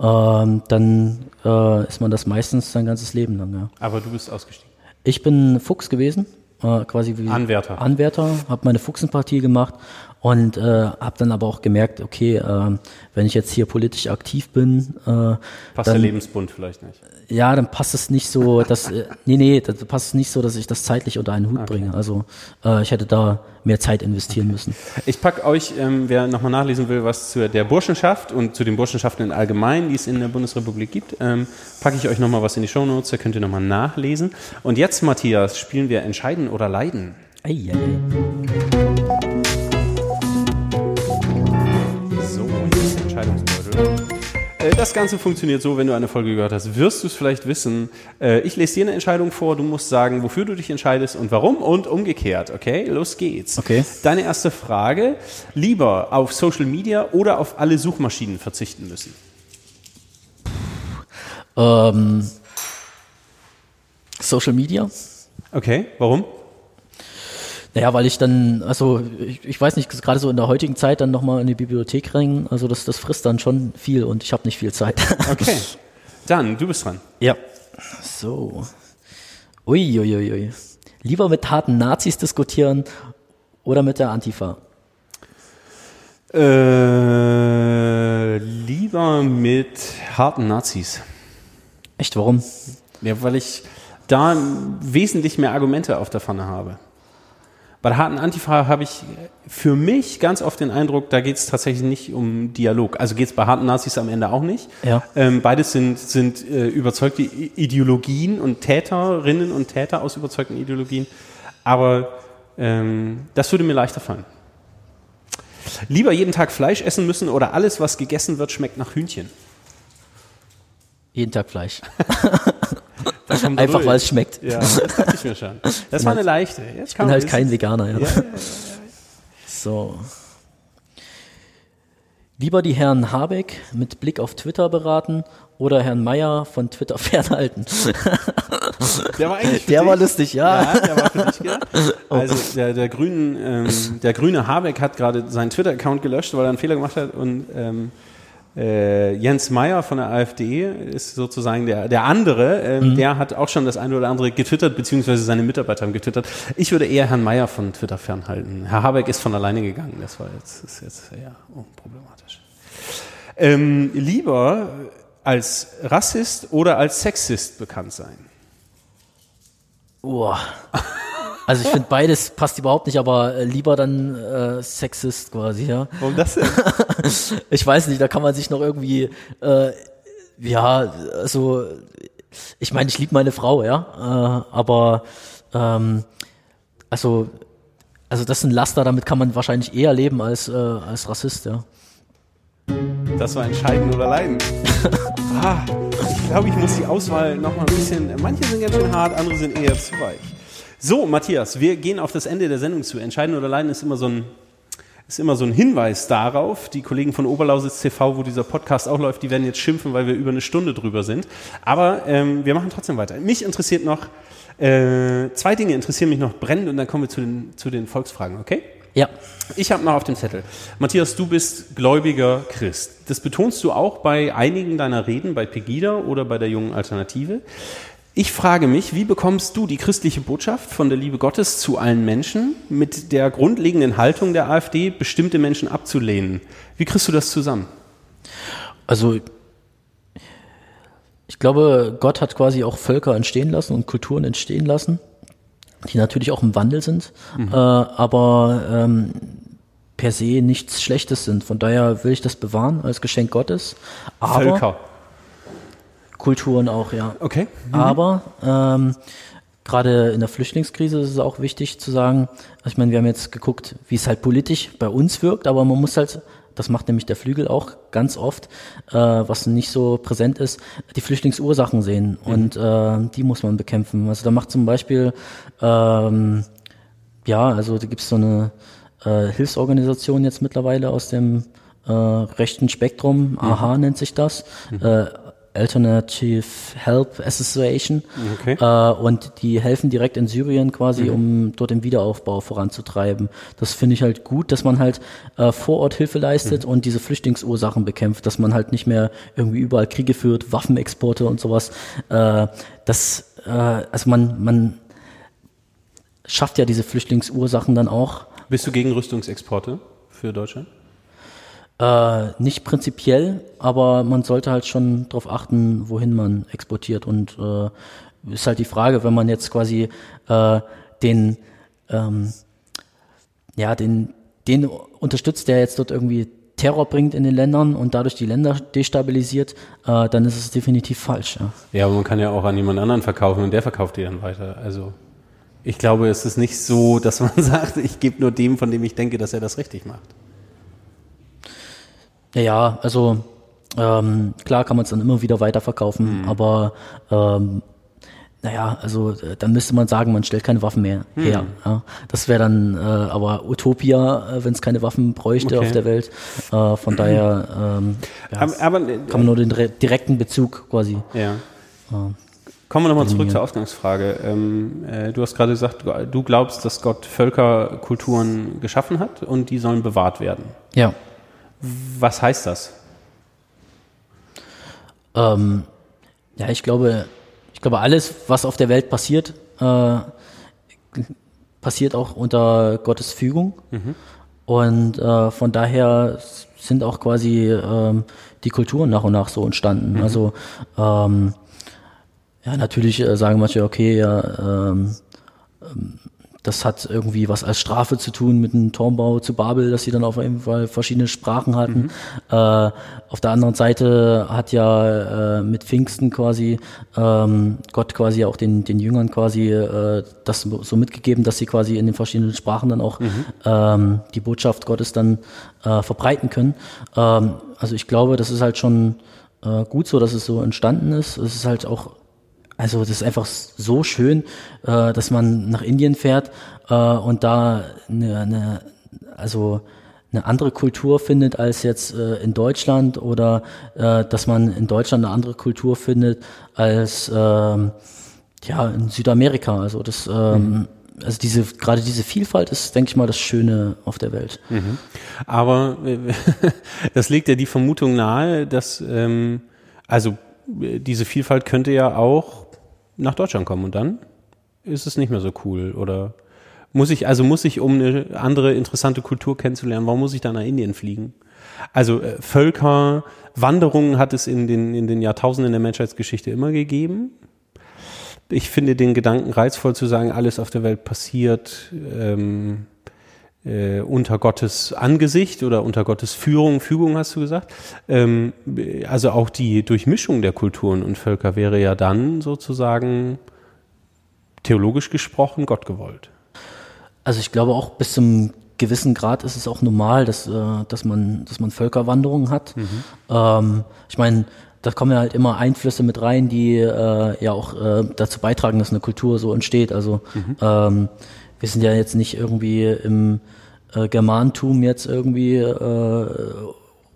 ähm, dann äh, ist man das meistens sein ganzes Leben lang. Ja. Aber du bist ausgestiegen. Ich bin Fuchs gewesen, äh, quasi wie Anwärter. Anwärter, habe meine Fuchsenpartie gemacht und äh, habe dann aber auch gemerkt, okay, äh, wenn ich jetzt hier politisch aktiv bin, äh, Passt der dann, Lebensbund vielleicht nicht. ja, dann passt es nicht so, dass äh, (laughs) nee, nee, das passt es nicht so, dass ich das zeitlich unter einen Hut bringe. Also äh, ich hätte da mehr Zeit investieren müssen. Ich pack euch, ähm, wer nochmal nachlesen will, was zu der Burschenschaft und zu den Burschenschaften in allgemein, die es in der Bundesrepublik gibt, ähm, packe ich euch nochmal was in die Shownotes, da könnt ihr nochmal nachlesen. Und jetzt, Matthias, spielen wir Entscheiden oder Leiden. Ei, ei, ei. Das Ganze funktioniert so, wenn du eine Folge gehört hast, wirst du es vielleicht wissen. Äh, ich lese dir eine Entscheidung vor, du musst sagen, wofür du dich entscheidest und warum und umgekehrt. Okay, los geht's. Okay. Deine erste Frage, lieber auf Social Media oder auf alle Suchmaschinen verzichten müssen? Ähm, Social Media. Okay, warum? Naja, weil ich dann, also ich, ich weiß nicht, gerade so in der heutigen Zeit dann nochmal in die Bibliothek rennen, also das, das frisst dann schon viel und ich habe nicht viel Zeit. (laughs) Okay. Dann, du bist dran. Ja. So. Uiuiui. Ui, ui. Lieber mit harten Nazis diskutieren oder mit der Antifa? Äh, lieber mit harten Nazis. Echt, warum? Ja, weil ich da wesentlich mehr Argumente auf der Pfanne habe. Bei der harten Antifa habe ich für mich ganz oft den Eindruck, da geht es tatsächlich nicht um Dialog. Also geht es bei harten Nazis am Ende auch nicht. Ja. Ähm, beides sind, sind äh, überzeugte Ideologien und Täterinnen und Täter aus überzeugten Ideologien. Aber ähm, das würde mir leichter fallen. Lieber jeden Tag Fleisch essen müssen oder alles, was gegessen wird, schmeckt nach Hühnchen. Jeden Tag Fleisch. (laughs) Kommt Einfach weil es schmeckt. Ja, das dachte ich mir schon. (laughs) Das war eine leichte. Jetzt Ich bin halt kein Veganer. Ja. Ja. So. Lieber die Herren Habeck mit Blick auf Twitter beraten oder Herrn Meier von Twitter (laughs) fernhalten. Der war eigentlich Der dich. war lustig, ja. Ja, der war für dich gedacht. (laughs) Also der, der, Grünen, ähm, der grüne Habeck hat gerade seinen Twitter-Account gelöscht, weil er einen Fehler gemacht hat und ähm, äh, Jens Meyer von der AfD ist sozusagen der, der andere, ähm, der hat auch schon das eine oder andere getwittert, beziehungsweise seine Mitarbeiter haben getwittert. Ich würde eher Herrn Meyer von Twitter fernhalten. Herr Habeck ist von alleine gegangen, das war jetzt, ist jetzt eher unproblematisch. Ähm, lieber als Rassist oder als Sexist bekannt sein? Boah. (laughs) Also ich finde beides passt überhaupt nicht, aber äh, lieber dann äh, Sexist quasi, ja. Warum das denn? (laughs) Ich weiß nicht, da kann man sich noch irgendwie, äh, ja, also ich meine, ich liebe meine Frau, ja, äh, aber ähm, also also das ist ein Laster, damit kann man wahrscheinlich eher leben als äh, als Rassist, ja. Das war entscheiden oder leiden. (laughs) ah, ich glaube, ich muss die Auswahl noch mal ein bisschen. Manche sind ganz schön hart, andere sind eher zu weich. So, Matthias, wir gehen auf das Ende der Sendung zu. Entscheiden oder leiden ist immer so ein ist immer so ein Hinweis darauf. Die Kollegen von Oberlausitz TV, wo dieser Podcast auch läuft, die werden jetzt schimpfen, weil wir über eine Stunde drüber sind. Aber ähm, wir machen trotzdem weiter. Mich interessiert noch äh, zwei Dinge interessieren mich noch brennend und dann kommen wir zu den zu den Volksfragen. Okay? Ja. Ich habe noch auf dem Zettel. Matthias, du bist gläubiger Christ. Das betonst du auch bei einigen deiner Reden, bei Pegida oder bei der jungen Alternative. Ich frage mich, wie bekommst du die christliche Botschaft von der Liebe Gottes zu allen Menschen mit der grundlegenden Haltung der AfD, bestimmte Menschen abzulehnen? Wie kriegst du das zusammen? Also ich glaube, Gott hat quasi auch Völker entstehen lassen und Kulturen entstehen lassen, die natürlich auch im Wandel sind, äh, aber ähm, per se nichts Schlechtes sind. Von daher will ich das bewahren als Geschenk Gottes. Aber Völker. Kulturen auch, ja. Okay. Aber ähm, gerade in der Flüchtlingskrise ist es auch wichtig zu sagen, also ich meine, wir haben jetzt geguckt, wie es halt politisch bei uns wirkt, aber man muss halt, das macht nämlich der Flügel auch ganz oft, äh, was nicht so präsent ist, die Flüchtlingsursachen sehen. Und äh, die muss man bekämpfen. Also da macht zum Beispiel, ähm, ja, also da gibt es so eine äh, Hilfsorganisation jetzt mittlerweile aus dem äh, rechten Spektrum, AHA nennt sich das, äh, Alternative Help Association. Okay. Äh, und die helfen direkt in Syrien quasi, um dort den Wiederaufbau voranzutreiben. Das finde ich halt gut, dass man halt äh, vor Ort Hilfe leistet und diese Flüchtlingsursachen bekämpft, dass man halt nicht mehr irgendwie überall Kriege führt, Waffenexporte und sowas. Äh, das, äh, also man, man schafft ja diese Flüchtlingsursachen dann auch Bist du gegen Rüstungsexporte für Deutschland? Äh, nicht prinzipiell, aber man sollte halt schon darauf achten, wohin man exportiert. Und äh, ist halt die Frage, wenn man jetzt quasi äh, den, ähm, ja, den, den unterstützt, der jetzt dort irgendwie Terror bringt in den Ländern und dadurch die Länder destabilisiert, äh, dann ist es definitiv falsch. Ja. Ja, aber man kann ja auch an jemand anderen verkaufen und der verkauft die dann weiter. Also ich glaube, es ist nicht so, dass man (laughs) sagt, ich gebe nur dem, von dem ich denke, dass er das richtig macht. Ja, ja, also Ähm, klar kann man es dann immer wieder weiterverkaufen, Mhm. aber ähm, naja, also äh, dann müsste man sagen, man stellt keine Waffen mehr Mhm. her. Ja. Das wäre dann äh, aber Utopia, äh, wenn es keine Waffen bräuchte Okay. auf der Welt. Äh, von daher ähm, ja, Aber, aber äh, kann man nur den dire- direkten Bezug quasi. ja. Äh, Kommen wir nochmal zurück zur Ausgangsfrage. Ähm, äh, du hast gerade gesagt, du glaubst, dass Gott Völkerkulturen geschaffen hat und die sollen bewahrt werden. ja. Was heißt das? Ähm, ja, ich glaube, ich glaube, alles, was auf der Welt passiert, äh, passiert auch unter Gottes Fügung. Und äh, von daher sind auch quasi ähm, die Kulturen nach und nach so entstanden. Also ähm, ja, natürlich äh, sagen manche, okay, ja, ähm, ähm, das hat irgendwie was als Strafe zu tun mit dem Turmbau zu Babel, dass sie dann auf jeden Fall verschiedene Sprachen hatten. Äh, auf der anderen Seite hat ja äh, mit Pfingsten quasi ähm, Gott quasi auch den, den Jüngern quasi äh, das so mitgegeben, dass sie quasi in den verschiedenen Sprachen dann auch ähm, die Botschaft Gottes dann äh, verbreiten können. Ähm, also ich glaube, das ist halt schon äh, gut so, dass es so entstanden ist. Es ist halt auch also das ist einfach so schön, äh, dass man nach Indien fährt äh, und da eine, eine, also eine andere Kultur findet als jetzt äh, in Deutschland oder äh, dass man in Deutschland eine andere Kultur findet als ähm, ja in Südamerika. Also das ähm, also diese gerade diese Vielfalt ist, denke ich mal, das Schöne auf der Welt. Aber äh, (laughs) das legt ja die Vermutung nahe, dass ähm, also äh, diese Vielfalt könnte ja auch nach Deutschland kommen und dann ist es nicht mehr so cool oder muss ich also muss ich um eine andere interessante Kultur kennenzulernen, warum muss ich dann nach Indien fliegen? Also äh, Völkerwanderungen hat es in den in den Jahrtausenden der Menschheitsgeschichte immer gegeben. Ich finde den Gedanken reizvoll zu sagen, alles auf der Welt passiert ähm, äh, unter Gottes Angesicht oder unter Gottes Führung, Fügung hast du gesagt. Ähm, also auch die Durchmischung der Kulturen und Völker wäre ja dann sozusagen theologisch gesprochen Gott gewollt. Also ich glaube auch bis zum gewissen Grad ist es auch normal, dass, äh, dass, man, dass man Völkerwanderungen hat. Ähm, ich meine, da kommen ja halt immer Einflüsse mit rein, die äh, ja auch äh, dazu beitragen, dass eine Kultur so entsteht. Also ähm, wir sind ja jetzt nicht irgendwie im äh, Germantum jetzt irgendwie äh,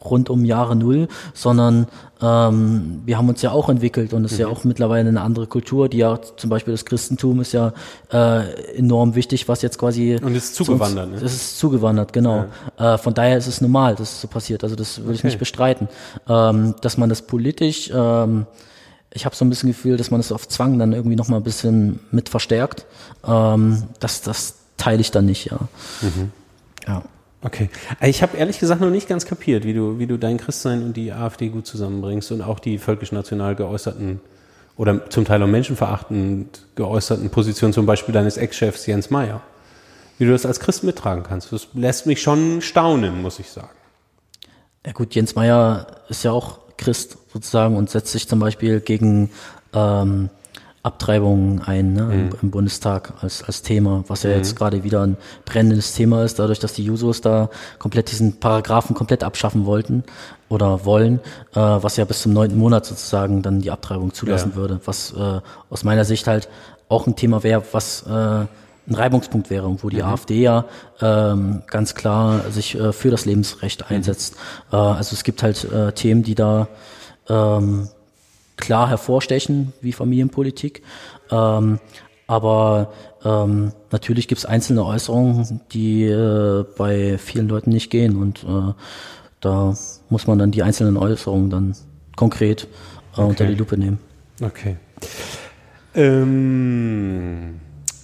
rund um Jahre Null, sondern ähm, wir haben uns ja auch entwickelt und es ist ja auch mittlerweile eine andere Kultur, die ja zum Beispiel das Christentum ist ja äh, enorm wichtig, was jetzt quasi Und ist zu zugewandert, Uns, ne? Es ist zugewandert, genau. Äh, von daher ist es normal, dass es so passiert. Also das würde ich Okay. nicht bestreiten. Ähm, dass man das politisch, ähm, ich habe so ein bisschen Gefühl, dass man das auf Zwang dann irgendwie noch mal ein bisschen mit verstärkt. Ähm, das, das teile ich dann nicht, ja. Ja. Okay. Ich habe ehrlich gesagt noch nicht ganz kapiert, wie du, wie du dein Christsein und die AfD gut zusammenbringst und auch die völkisch-national geäußerten oder zum Teil auch menschenverachtend geäußerten Positionen, zum Beispiel deines Ex-Chefs Jens Meyer. Wie du das als Christ mittragen kannst. Das lässt mich schon staunen, muss ich sagen. Ja gut, Jens Meyer ist ja auch Christ sozusagen und setzt sich zum Beispiel gegen ähm, Abtreibungen ein ne, im, im Bundestag als, als Thema, was ja jetzt gerade wieder ein brennendes Thema ist, dadurch, dass die Jusos da komplett diesen Paragraphen komplett abschaffen wollten oder wollen, äh, was ja bis zum neunten Monat sozusagen dann die Abtreibung zulassen Ja. würde, was äh, aus meiner Sicht halt auch ein Thema wäre, was äh, ein Reibungspunkt wäre und wo die AfD ja ähm, ganz klar sich äh, für das Lebensrecht einsetzt. Äh, also es gibt halt äh, Themen, die da ähm, klar hervorstechen, wie Familienpolitik. Ähm, aber ähm, natürlich gibt es einzelne Äußerungen, die äh, bei vielen Leuten nicht gehen. Und äh, da muss man dann die einzelnen Äußerungen dann konkret äh, unter die Lupe nehmen. Okay. Ähm,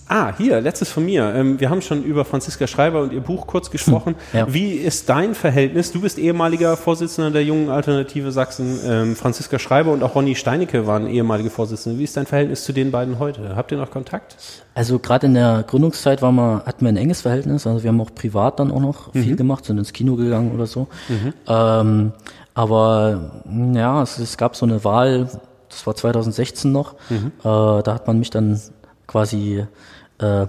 ah, hier, letztes von mir. Ähm, wir haben schon über Franziska Schreiber und ihr Buch kurz gesprochen. Hm, ja. Wie ist dein Verhältnis? Du bist ehemaliger Vorsitzender der Jungen Alternative Sachsen. Ähm, Franziska Schreiber und auch Ronny Steinecke waren ehemalige Vorsitzende. Wie ist dein Verhältnis zu den beiden heute? Habt ihr noch Kontakt? Also gerade in der Gründungszeit war man, hatten wir ein enges Verhältnis. Also wir haben auch privat dann auch noch viel gemacht, sind ins Kino gegangen oder so. Ähm, aber ja, es, es gab so eine Wahl, das war 2016 noch. Äh, da hat man mich dann quasi äh,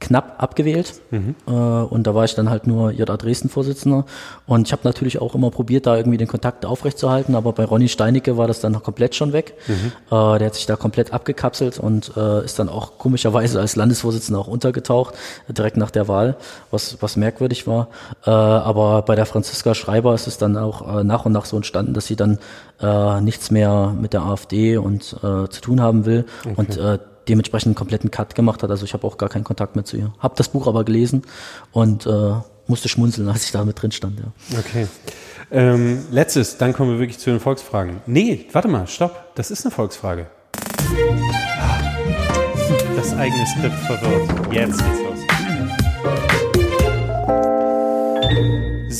knapp abgewählt mhm. äh, und da war ich dann halt nur JA Dresden-Vorsitzender und ich habe natürlich auch immer probiert, da irgendwie den Kontakt aufrechtzuerhalten, aber bei Ronny Steinicke war das dann noch komplett schon weg. Mhm. Äh, der hat sich da komplett abgekapselt und äh, ist dann auch komischerweise als Landesvorsitzender auch untergetaucht, direkt nach der Wahl, was, was merkwürdig war. Äh, aber bei der Franziska Schreiber ist es dann auch äh, nach und nach so entstanden, dass sie dann äh, nichts mehr mit der AfD und zu tun haben will okay. und dementsprechend einen kompletten Cut gemacht hat. Also ich habe auch gar keinen Kontakt mehr zu ihr. Hab das Buch aber gelesen und äh, musste schmunzeln, (laughs) als ich da mit drin stand. Ja. Okay. Ähm, letztes, dann kommen wir wirklich zu den Volksfragen. Nee, warte mal, stopp. Das ist eine Volksfrage. Das eigene Skript verwirrt. Jetzt geht's los.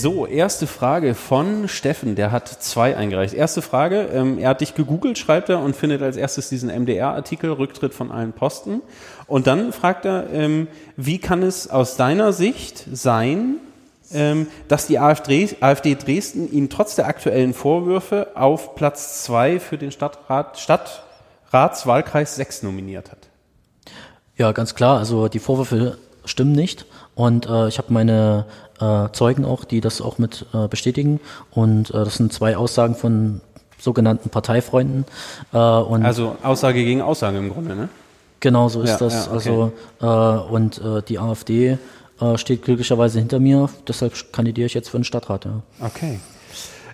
So, erste Frage von Steffen, der hat zwei eingereicht. Erste Frage, ähm, er hat dich gegoogelt, schreibt er, und findet als erstes diesen MDR-Artikel, Rücktritt von allen Posten. Und dann fragt er, ähm, wie kann es aus deiner Sicht sein, ähm, dass die AfD, AfD Dresden ihn trotz der aktuellen Vorwürfe auf Platz zwei für den Stadtrat, Stadtratswahlkreis 6 nominiert hat? Ja, ganz klar. Also die Vorwürfe stimmen nicht. Und äh, ich habe meine äh, Zeugen auch, die das auch mit äh, bestätigen. Und äh, das sind zwei Aussagen von sogenannten Parteifreunden. Äh, und also Aussage gegen Aussage im Grunde, ne? Genau so ist ja, das. Ja, okay. Also äh, und äh, die AfD steht glücklicherweise hinter mir. Deshalb kandidiere ich jetzt für den Stadtrat. Ja. Okay.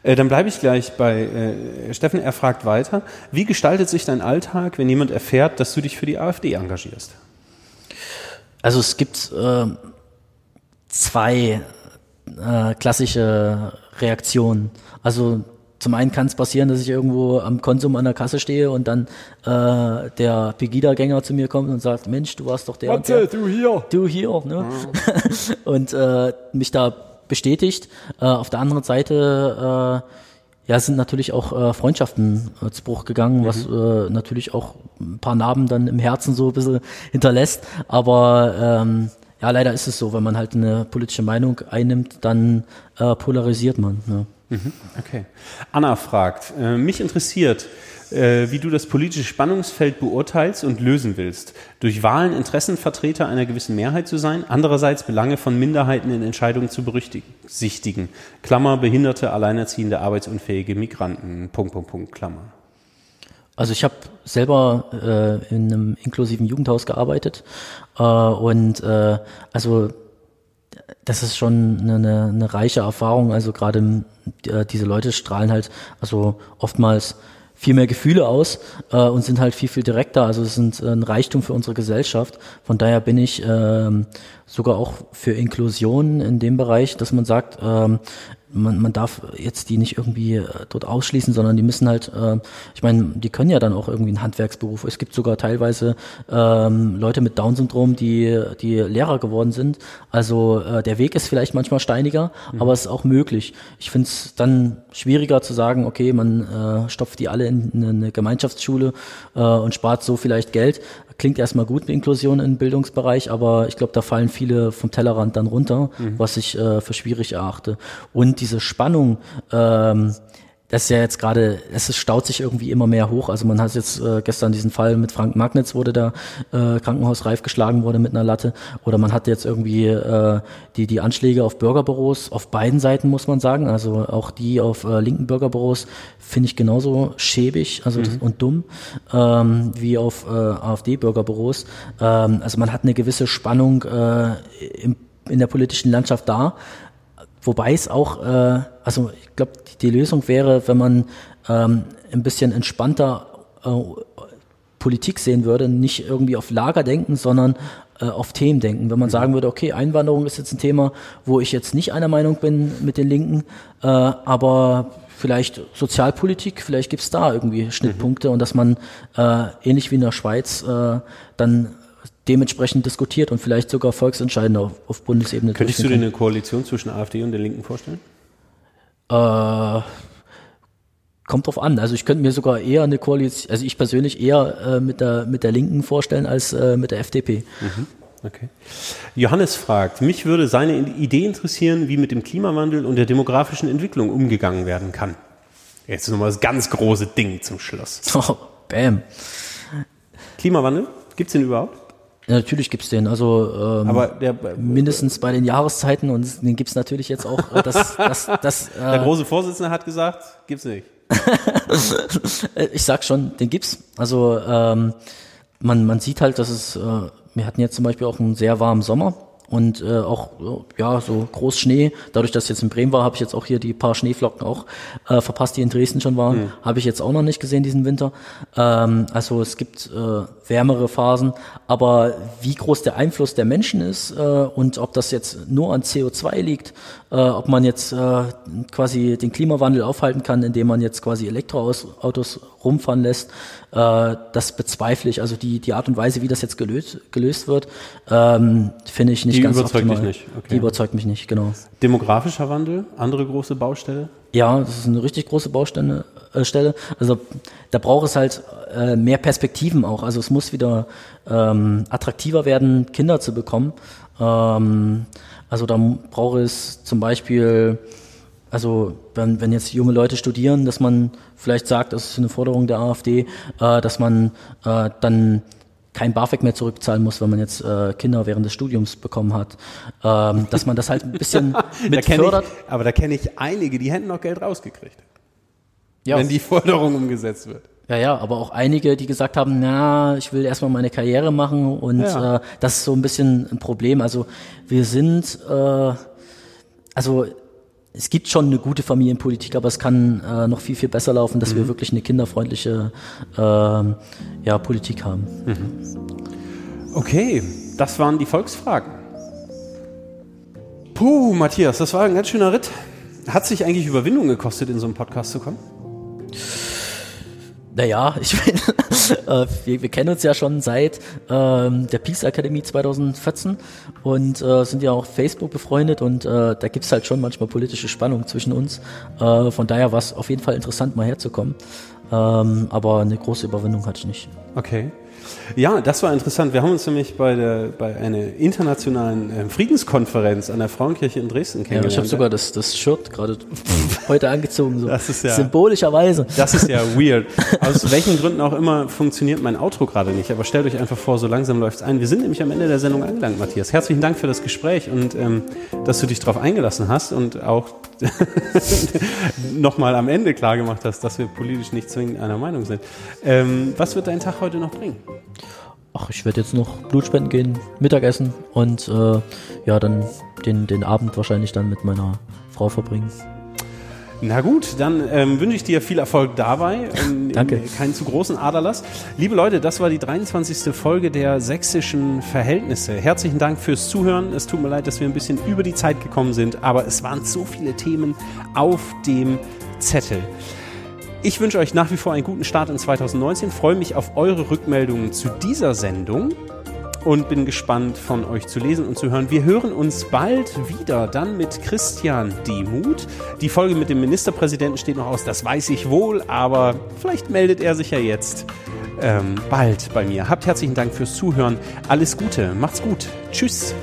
Dann bleibe ich gleich bei Steffen. Er fragt weiter: Wie gestaltet sich dein Alltag, wenn jemand erfährt, dass du dich für die AfD engagierst? Also es gibt zwei äh, klassische Reaktionen. Also zum einen kann es passieren, dass ich irgendwo am Konsum an der Kasse stehe und dann äh, der Pegida-Gänger zu mir kommt und sagt, Mensch, du warst doch der Matze, und der. du hier. Du hier. Ne? Ja. (laughs) und äh, mich da bestätigt. Äh, auf der anderen Seite äh, ja, sind natürlich auch äh, Freundschaften äh, zu Bruch gegangen, mhm. was äh, natürlich auch ein paar Narben dann im Herzen so ein bisschen hinterlässt. Aber ähm, ja, leider ist es so, wenn man halt eine politische Meinung einnimmt, dann äh, polarisiert man. Ja. Mhm, okay. Anna fragt, äh, mich interessiert, äh, wie du das politische Spannungsfeld beurteilst und lösen willst. Durch Wahlen Interessenvertreter einer gewissen Mehrheit zu sein, andererseits Belange von Minderheiten in Entscheidungen zu berücksichtigen. Klammer, Behinderte, Alleinerziehende, arbeitsunfähige Migranten, Punkt, Punkt, Punkt, Klammer. Also ich habe selber äh, in einem inklusiven Jugendhaus gearbeitet äh, und äh, also das ist schon eine, eine reiche Erfahrung. Also gerade äh, diese Leute strahlen halt also oftmals viel mehr Gefühle aus äh, und sind halt viel, viel direkter. Also es sind ein Reichtum für unsere Gesellschaft. Von daher bin ich ähm, sogar auch für Inklusion in dem Bereich, dass man sagt, ähm, man, man darf jetzt die nicht irgendwie äh, dort ausschließen, sondern die müssen halt, äh, ich meine, die können ja dann auch irgendwie einen Handwerksberuf. Es gibt sogar teilweise ähm, Leute mit Down-Syndrom, die, die Lehrer geworden sind. Also äh, der Weg ist vielleicht manchmal steiniger, mhm. aber es ist auch möglich. Ich finde es dann schwieriger zu sagen, okay, man äh, stopft die alle in eine Gemeinschaftsschule äh, und spart so vielleicht Geld. Klingt erstmal gut mit Inklusion im Bildungsbereich, aber ich glaube, da fallen viele vom Tellerrand dann runter, mhm. was ich äh, für schwierig erachte. Und diese Spannung, ähm, das ist ja jetzt gerade, es staut sich irgendwie immer mehr hoch. Also man hat jetzt äh, gestern diesen Fall mit Frank Magnitz, wurde da äh, krankenhausreif geschlagen wurde mit einer Latte. Oder man hat jetzt irgendwie äh, die, die Anschläge auf Bürgerbüros auf beiden Seiten, muss man sagen. Also auch die auf äh, linken Bürgerbüros finde ich genauso schäbig also mhm. und dumm ähm, wie auf äh, AfD-Bürgerbüros. Ähm, also man hat eine gewisse Spannung äh, im, in der politischen Landschaft da. Wobei es auch, äh, also ich glaube, die Lösung wäre, wenn man ähm, ein bisschen entspannter äh, Politik sehen würde, nicht irgendwie auf Lager denken, sondern äh, auf Themen denken. Wenn man sagen würde, okay, Einwanderung ist jetzt ein Thema, wo ich jetzt nicht einer Meinung bin mit den Linken, äh, aber vielleicht Sozialpolitik, vielleicht gibt's da irgendwie Schnittpunkte mhm. und dass man äh, ähnlich wie in der Schweiz äh, dann dementsprechend diskutiert und vielleicht sogar Volksentscheidende auf, auf Bundesebene. Könntest du dir eine Koalition zwischen AfD und den Linken vorstellen? Äh, kommt drauf an. Also ich könnte mir sogar eher eine Koalition, also ich persönlich eher äh, mit der mit der Linken vorstellen als äh, mit der FDP. Mhm. Okay. Johannes fragt, mich würde seine Idee interessieren, wie mit dem Klimawandel und der demografischen Entwicklung umgegangen werden kann. Jetzt nochmal das ganz große Ding zum Schluss. (laughs) Oh, bam. Klimawandel, gibt es den überhaupt? Ja, natürlich gibt's den. Also ähm, Aber der, mindestens bei den Jahreszeiten und den gibt's natürlich jetzt auch. Äh, das, das, das, (laughs) der äh, große Vorsitzende hat gesagt, gibt's nicht. (laughs) Äh, ich sag schon, den gibt's. Also ähm, man, man sieht halt, dass es, äh, wir hatten jetzt zum Beispiel auch einen sehr warmen Sommer und äh, auch ja so groß Schnee. Dadurch, dass ich jetzt in Bremen war, habe ich jetzt auch hier die paar Schneeflocken auch äh, verpasst, die in Dresden schon waren. Mhm. Habe ich jetzt auch noch nicht gesehen diesen Winter. Ähm, also es gibt äh, wärmere Phasen, aber wie groß der Einfluss der Menschen ist äh, und ob das jetzt nur an CO2 liegt, äh, ob man jetzt äh, quasi den Klimawandel aufhalten kann, indem man jetzt quasi Elektroautos rumfahren lässt, äh, das bezweifle ich. Also die, die Art und Weise, wie das jetzt gelöst, gelöst wird, ähm, finde ich nicht Die ganz überzeugt dich optimal. nicht, okay. Die überzeugt mich nicht, genau. Demografischer Wandel, andere große Baustelle. Ja, das ist eine richtig große Baustelle. Äh, Stelle. Also da braucht es halt äh, mehr Perspektiven auch. Also es muss wieder ähm, attraktiver werden, Kinder zu bekommen. Ähm, also da braucht es zum Beispiel, also wenn, wenn jetzt junge Leute studieren, dass man vielleicht sagt, das ist eine Forderung der AfD, äh, dass man äh, dann kein BAföG mehr zurückzahlen muss, wenn man jetzt äh, Kinder während des Studiums bekommen hat. Ähm, dass man das halt ein bisschen (laughs) mit fördert. ich, aber da kenne ich einige, die hätten noch Geld rausgekriegt, Ja, wenn die Forderung umgesetzt wird. Ja, ja, aber auch einige, die gesagt haben, na, ich will erstmal meine Karriere machen und Ja. äh, das ist so ein bisschen ein Problem. Also wir sind, äh, also es gibt schon eine gute Familienpolitik, aber es kann äh, noch viel, viel besser laufen, dass wir wirklich eine kinderfreundliche ähm, ja, Politik haben. Okay, das waren die Volksfragen. Puh, Matthias, das war ein ganz schöner Ritt. Hat sich eigentlich Überwindung gekostet, in so einen Podcast zu kommen? Naja, ich bin, äh, wir, wir kennen uns ja schon seit ähm, der Peace Akademie 2014 und äh, sind ja auch Facebook befreundet und äh, da gibt's halt schon manchmal politische Spannung zwischen uns. Äh, von daher war es auf jeden Fall interessant, mal herzukommen. Ähm, aber eine große Überwindung hatte ich nicht. Okay. Ja, das war interessant. Wir haben uns nämlich bei, der, bei einer internationalen äh, Friedenskonferenz an der Frauenkirche in Dresden Ja, ich kennengelernt. habe sogar das, das Shirt gerade (laughs) heute angezogen, so Das ist ja- symbolischerweise. Das ist ja (laughs) weird. Aus welchen Gründen auch immer funktioniert mein Outro gerade nicht. Aber stellt euch einfach vor, so langsam läuft's ein. Wir sind nämlich am Ende der Sendung angelangt, Matthias. Herzlichen Dank für das Gespräch und ähm, dass du dich darauf eingelassen hast und auch (laughs) nochmal am Ende klar gemacht hast, dass wir politisch nicht zwingend einer Meinung sind. Ähm, was wird dein Tag heute noch bringen? Ach, ich werde jetzt noch Blutspenden gehen, Mittagessen und äh, ja, dann den, den Abend wahrscheinlich dann mit meiner Frau verbringen. Na gut, dann ähm, wünsche ich dir viel Erfolg dabei. (laughs) Ähm, Danke. Keinen zu großen Aderlass. Liebe Leute, das war die 23. Folge der sächsischen Verhältnisse. Herzlichen Dank fürs Zuhören. Es tut mir leid, dass wir ein bisschen über die Zeit gekommen sind, aber es waren so viele Themen auf dem Zettel. Ich wünsche euch nach wie vor einen guten Start in 2019, freue mich auf eure Rückmeldungen zu dieser Sendung und bin gespannt von euch zu lesen und zu hören. Wir hören uns bald wieder, dann mit Christian Demuth. Die Folge mit dem Ministerpräsidenten steht noch aus, das weiß ich wohl, aber vielleicht meldet er sich ja jetzt ähm, bald bei mir. Habt herzlichen Dank fürs Zuhören. Alles Gute, macht's gut. Tschüss.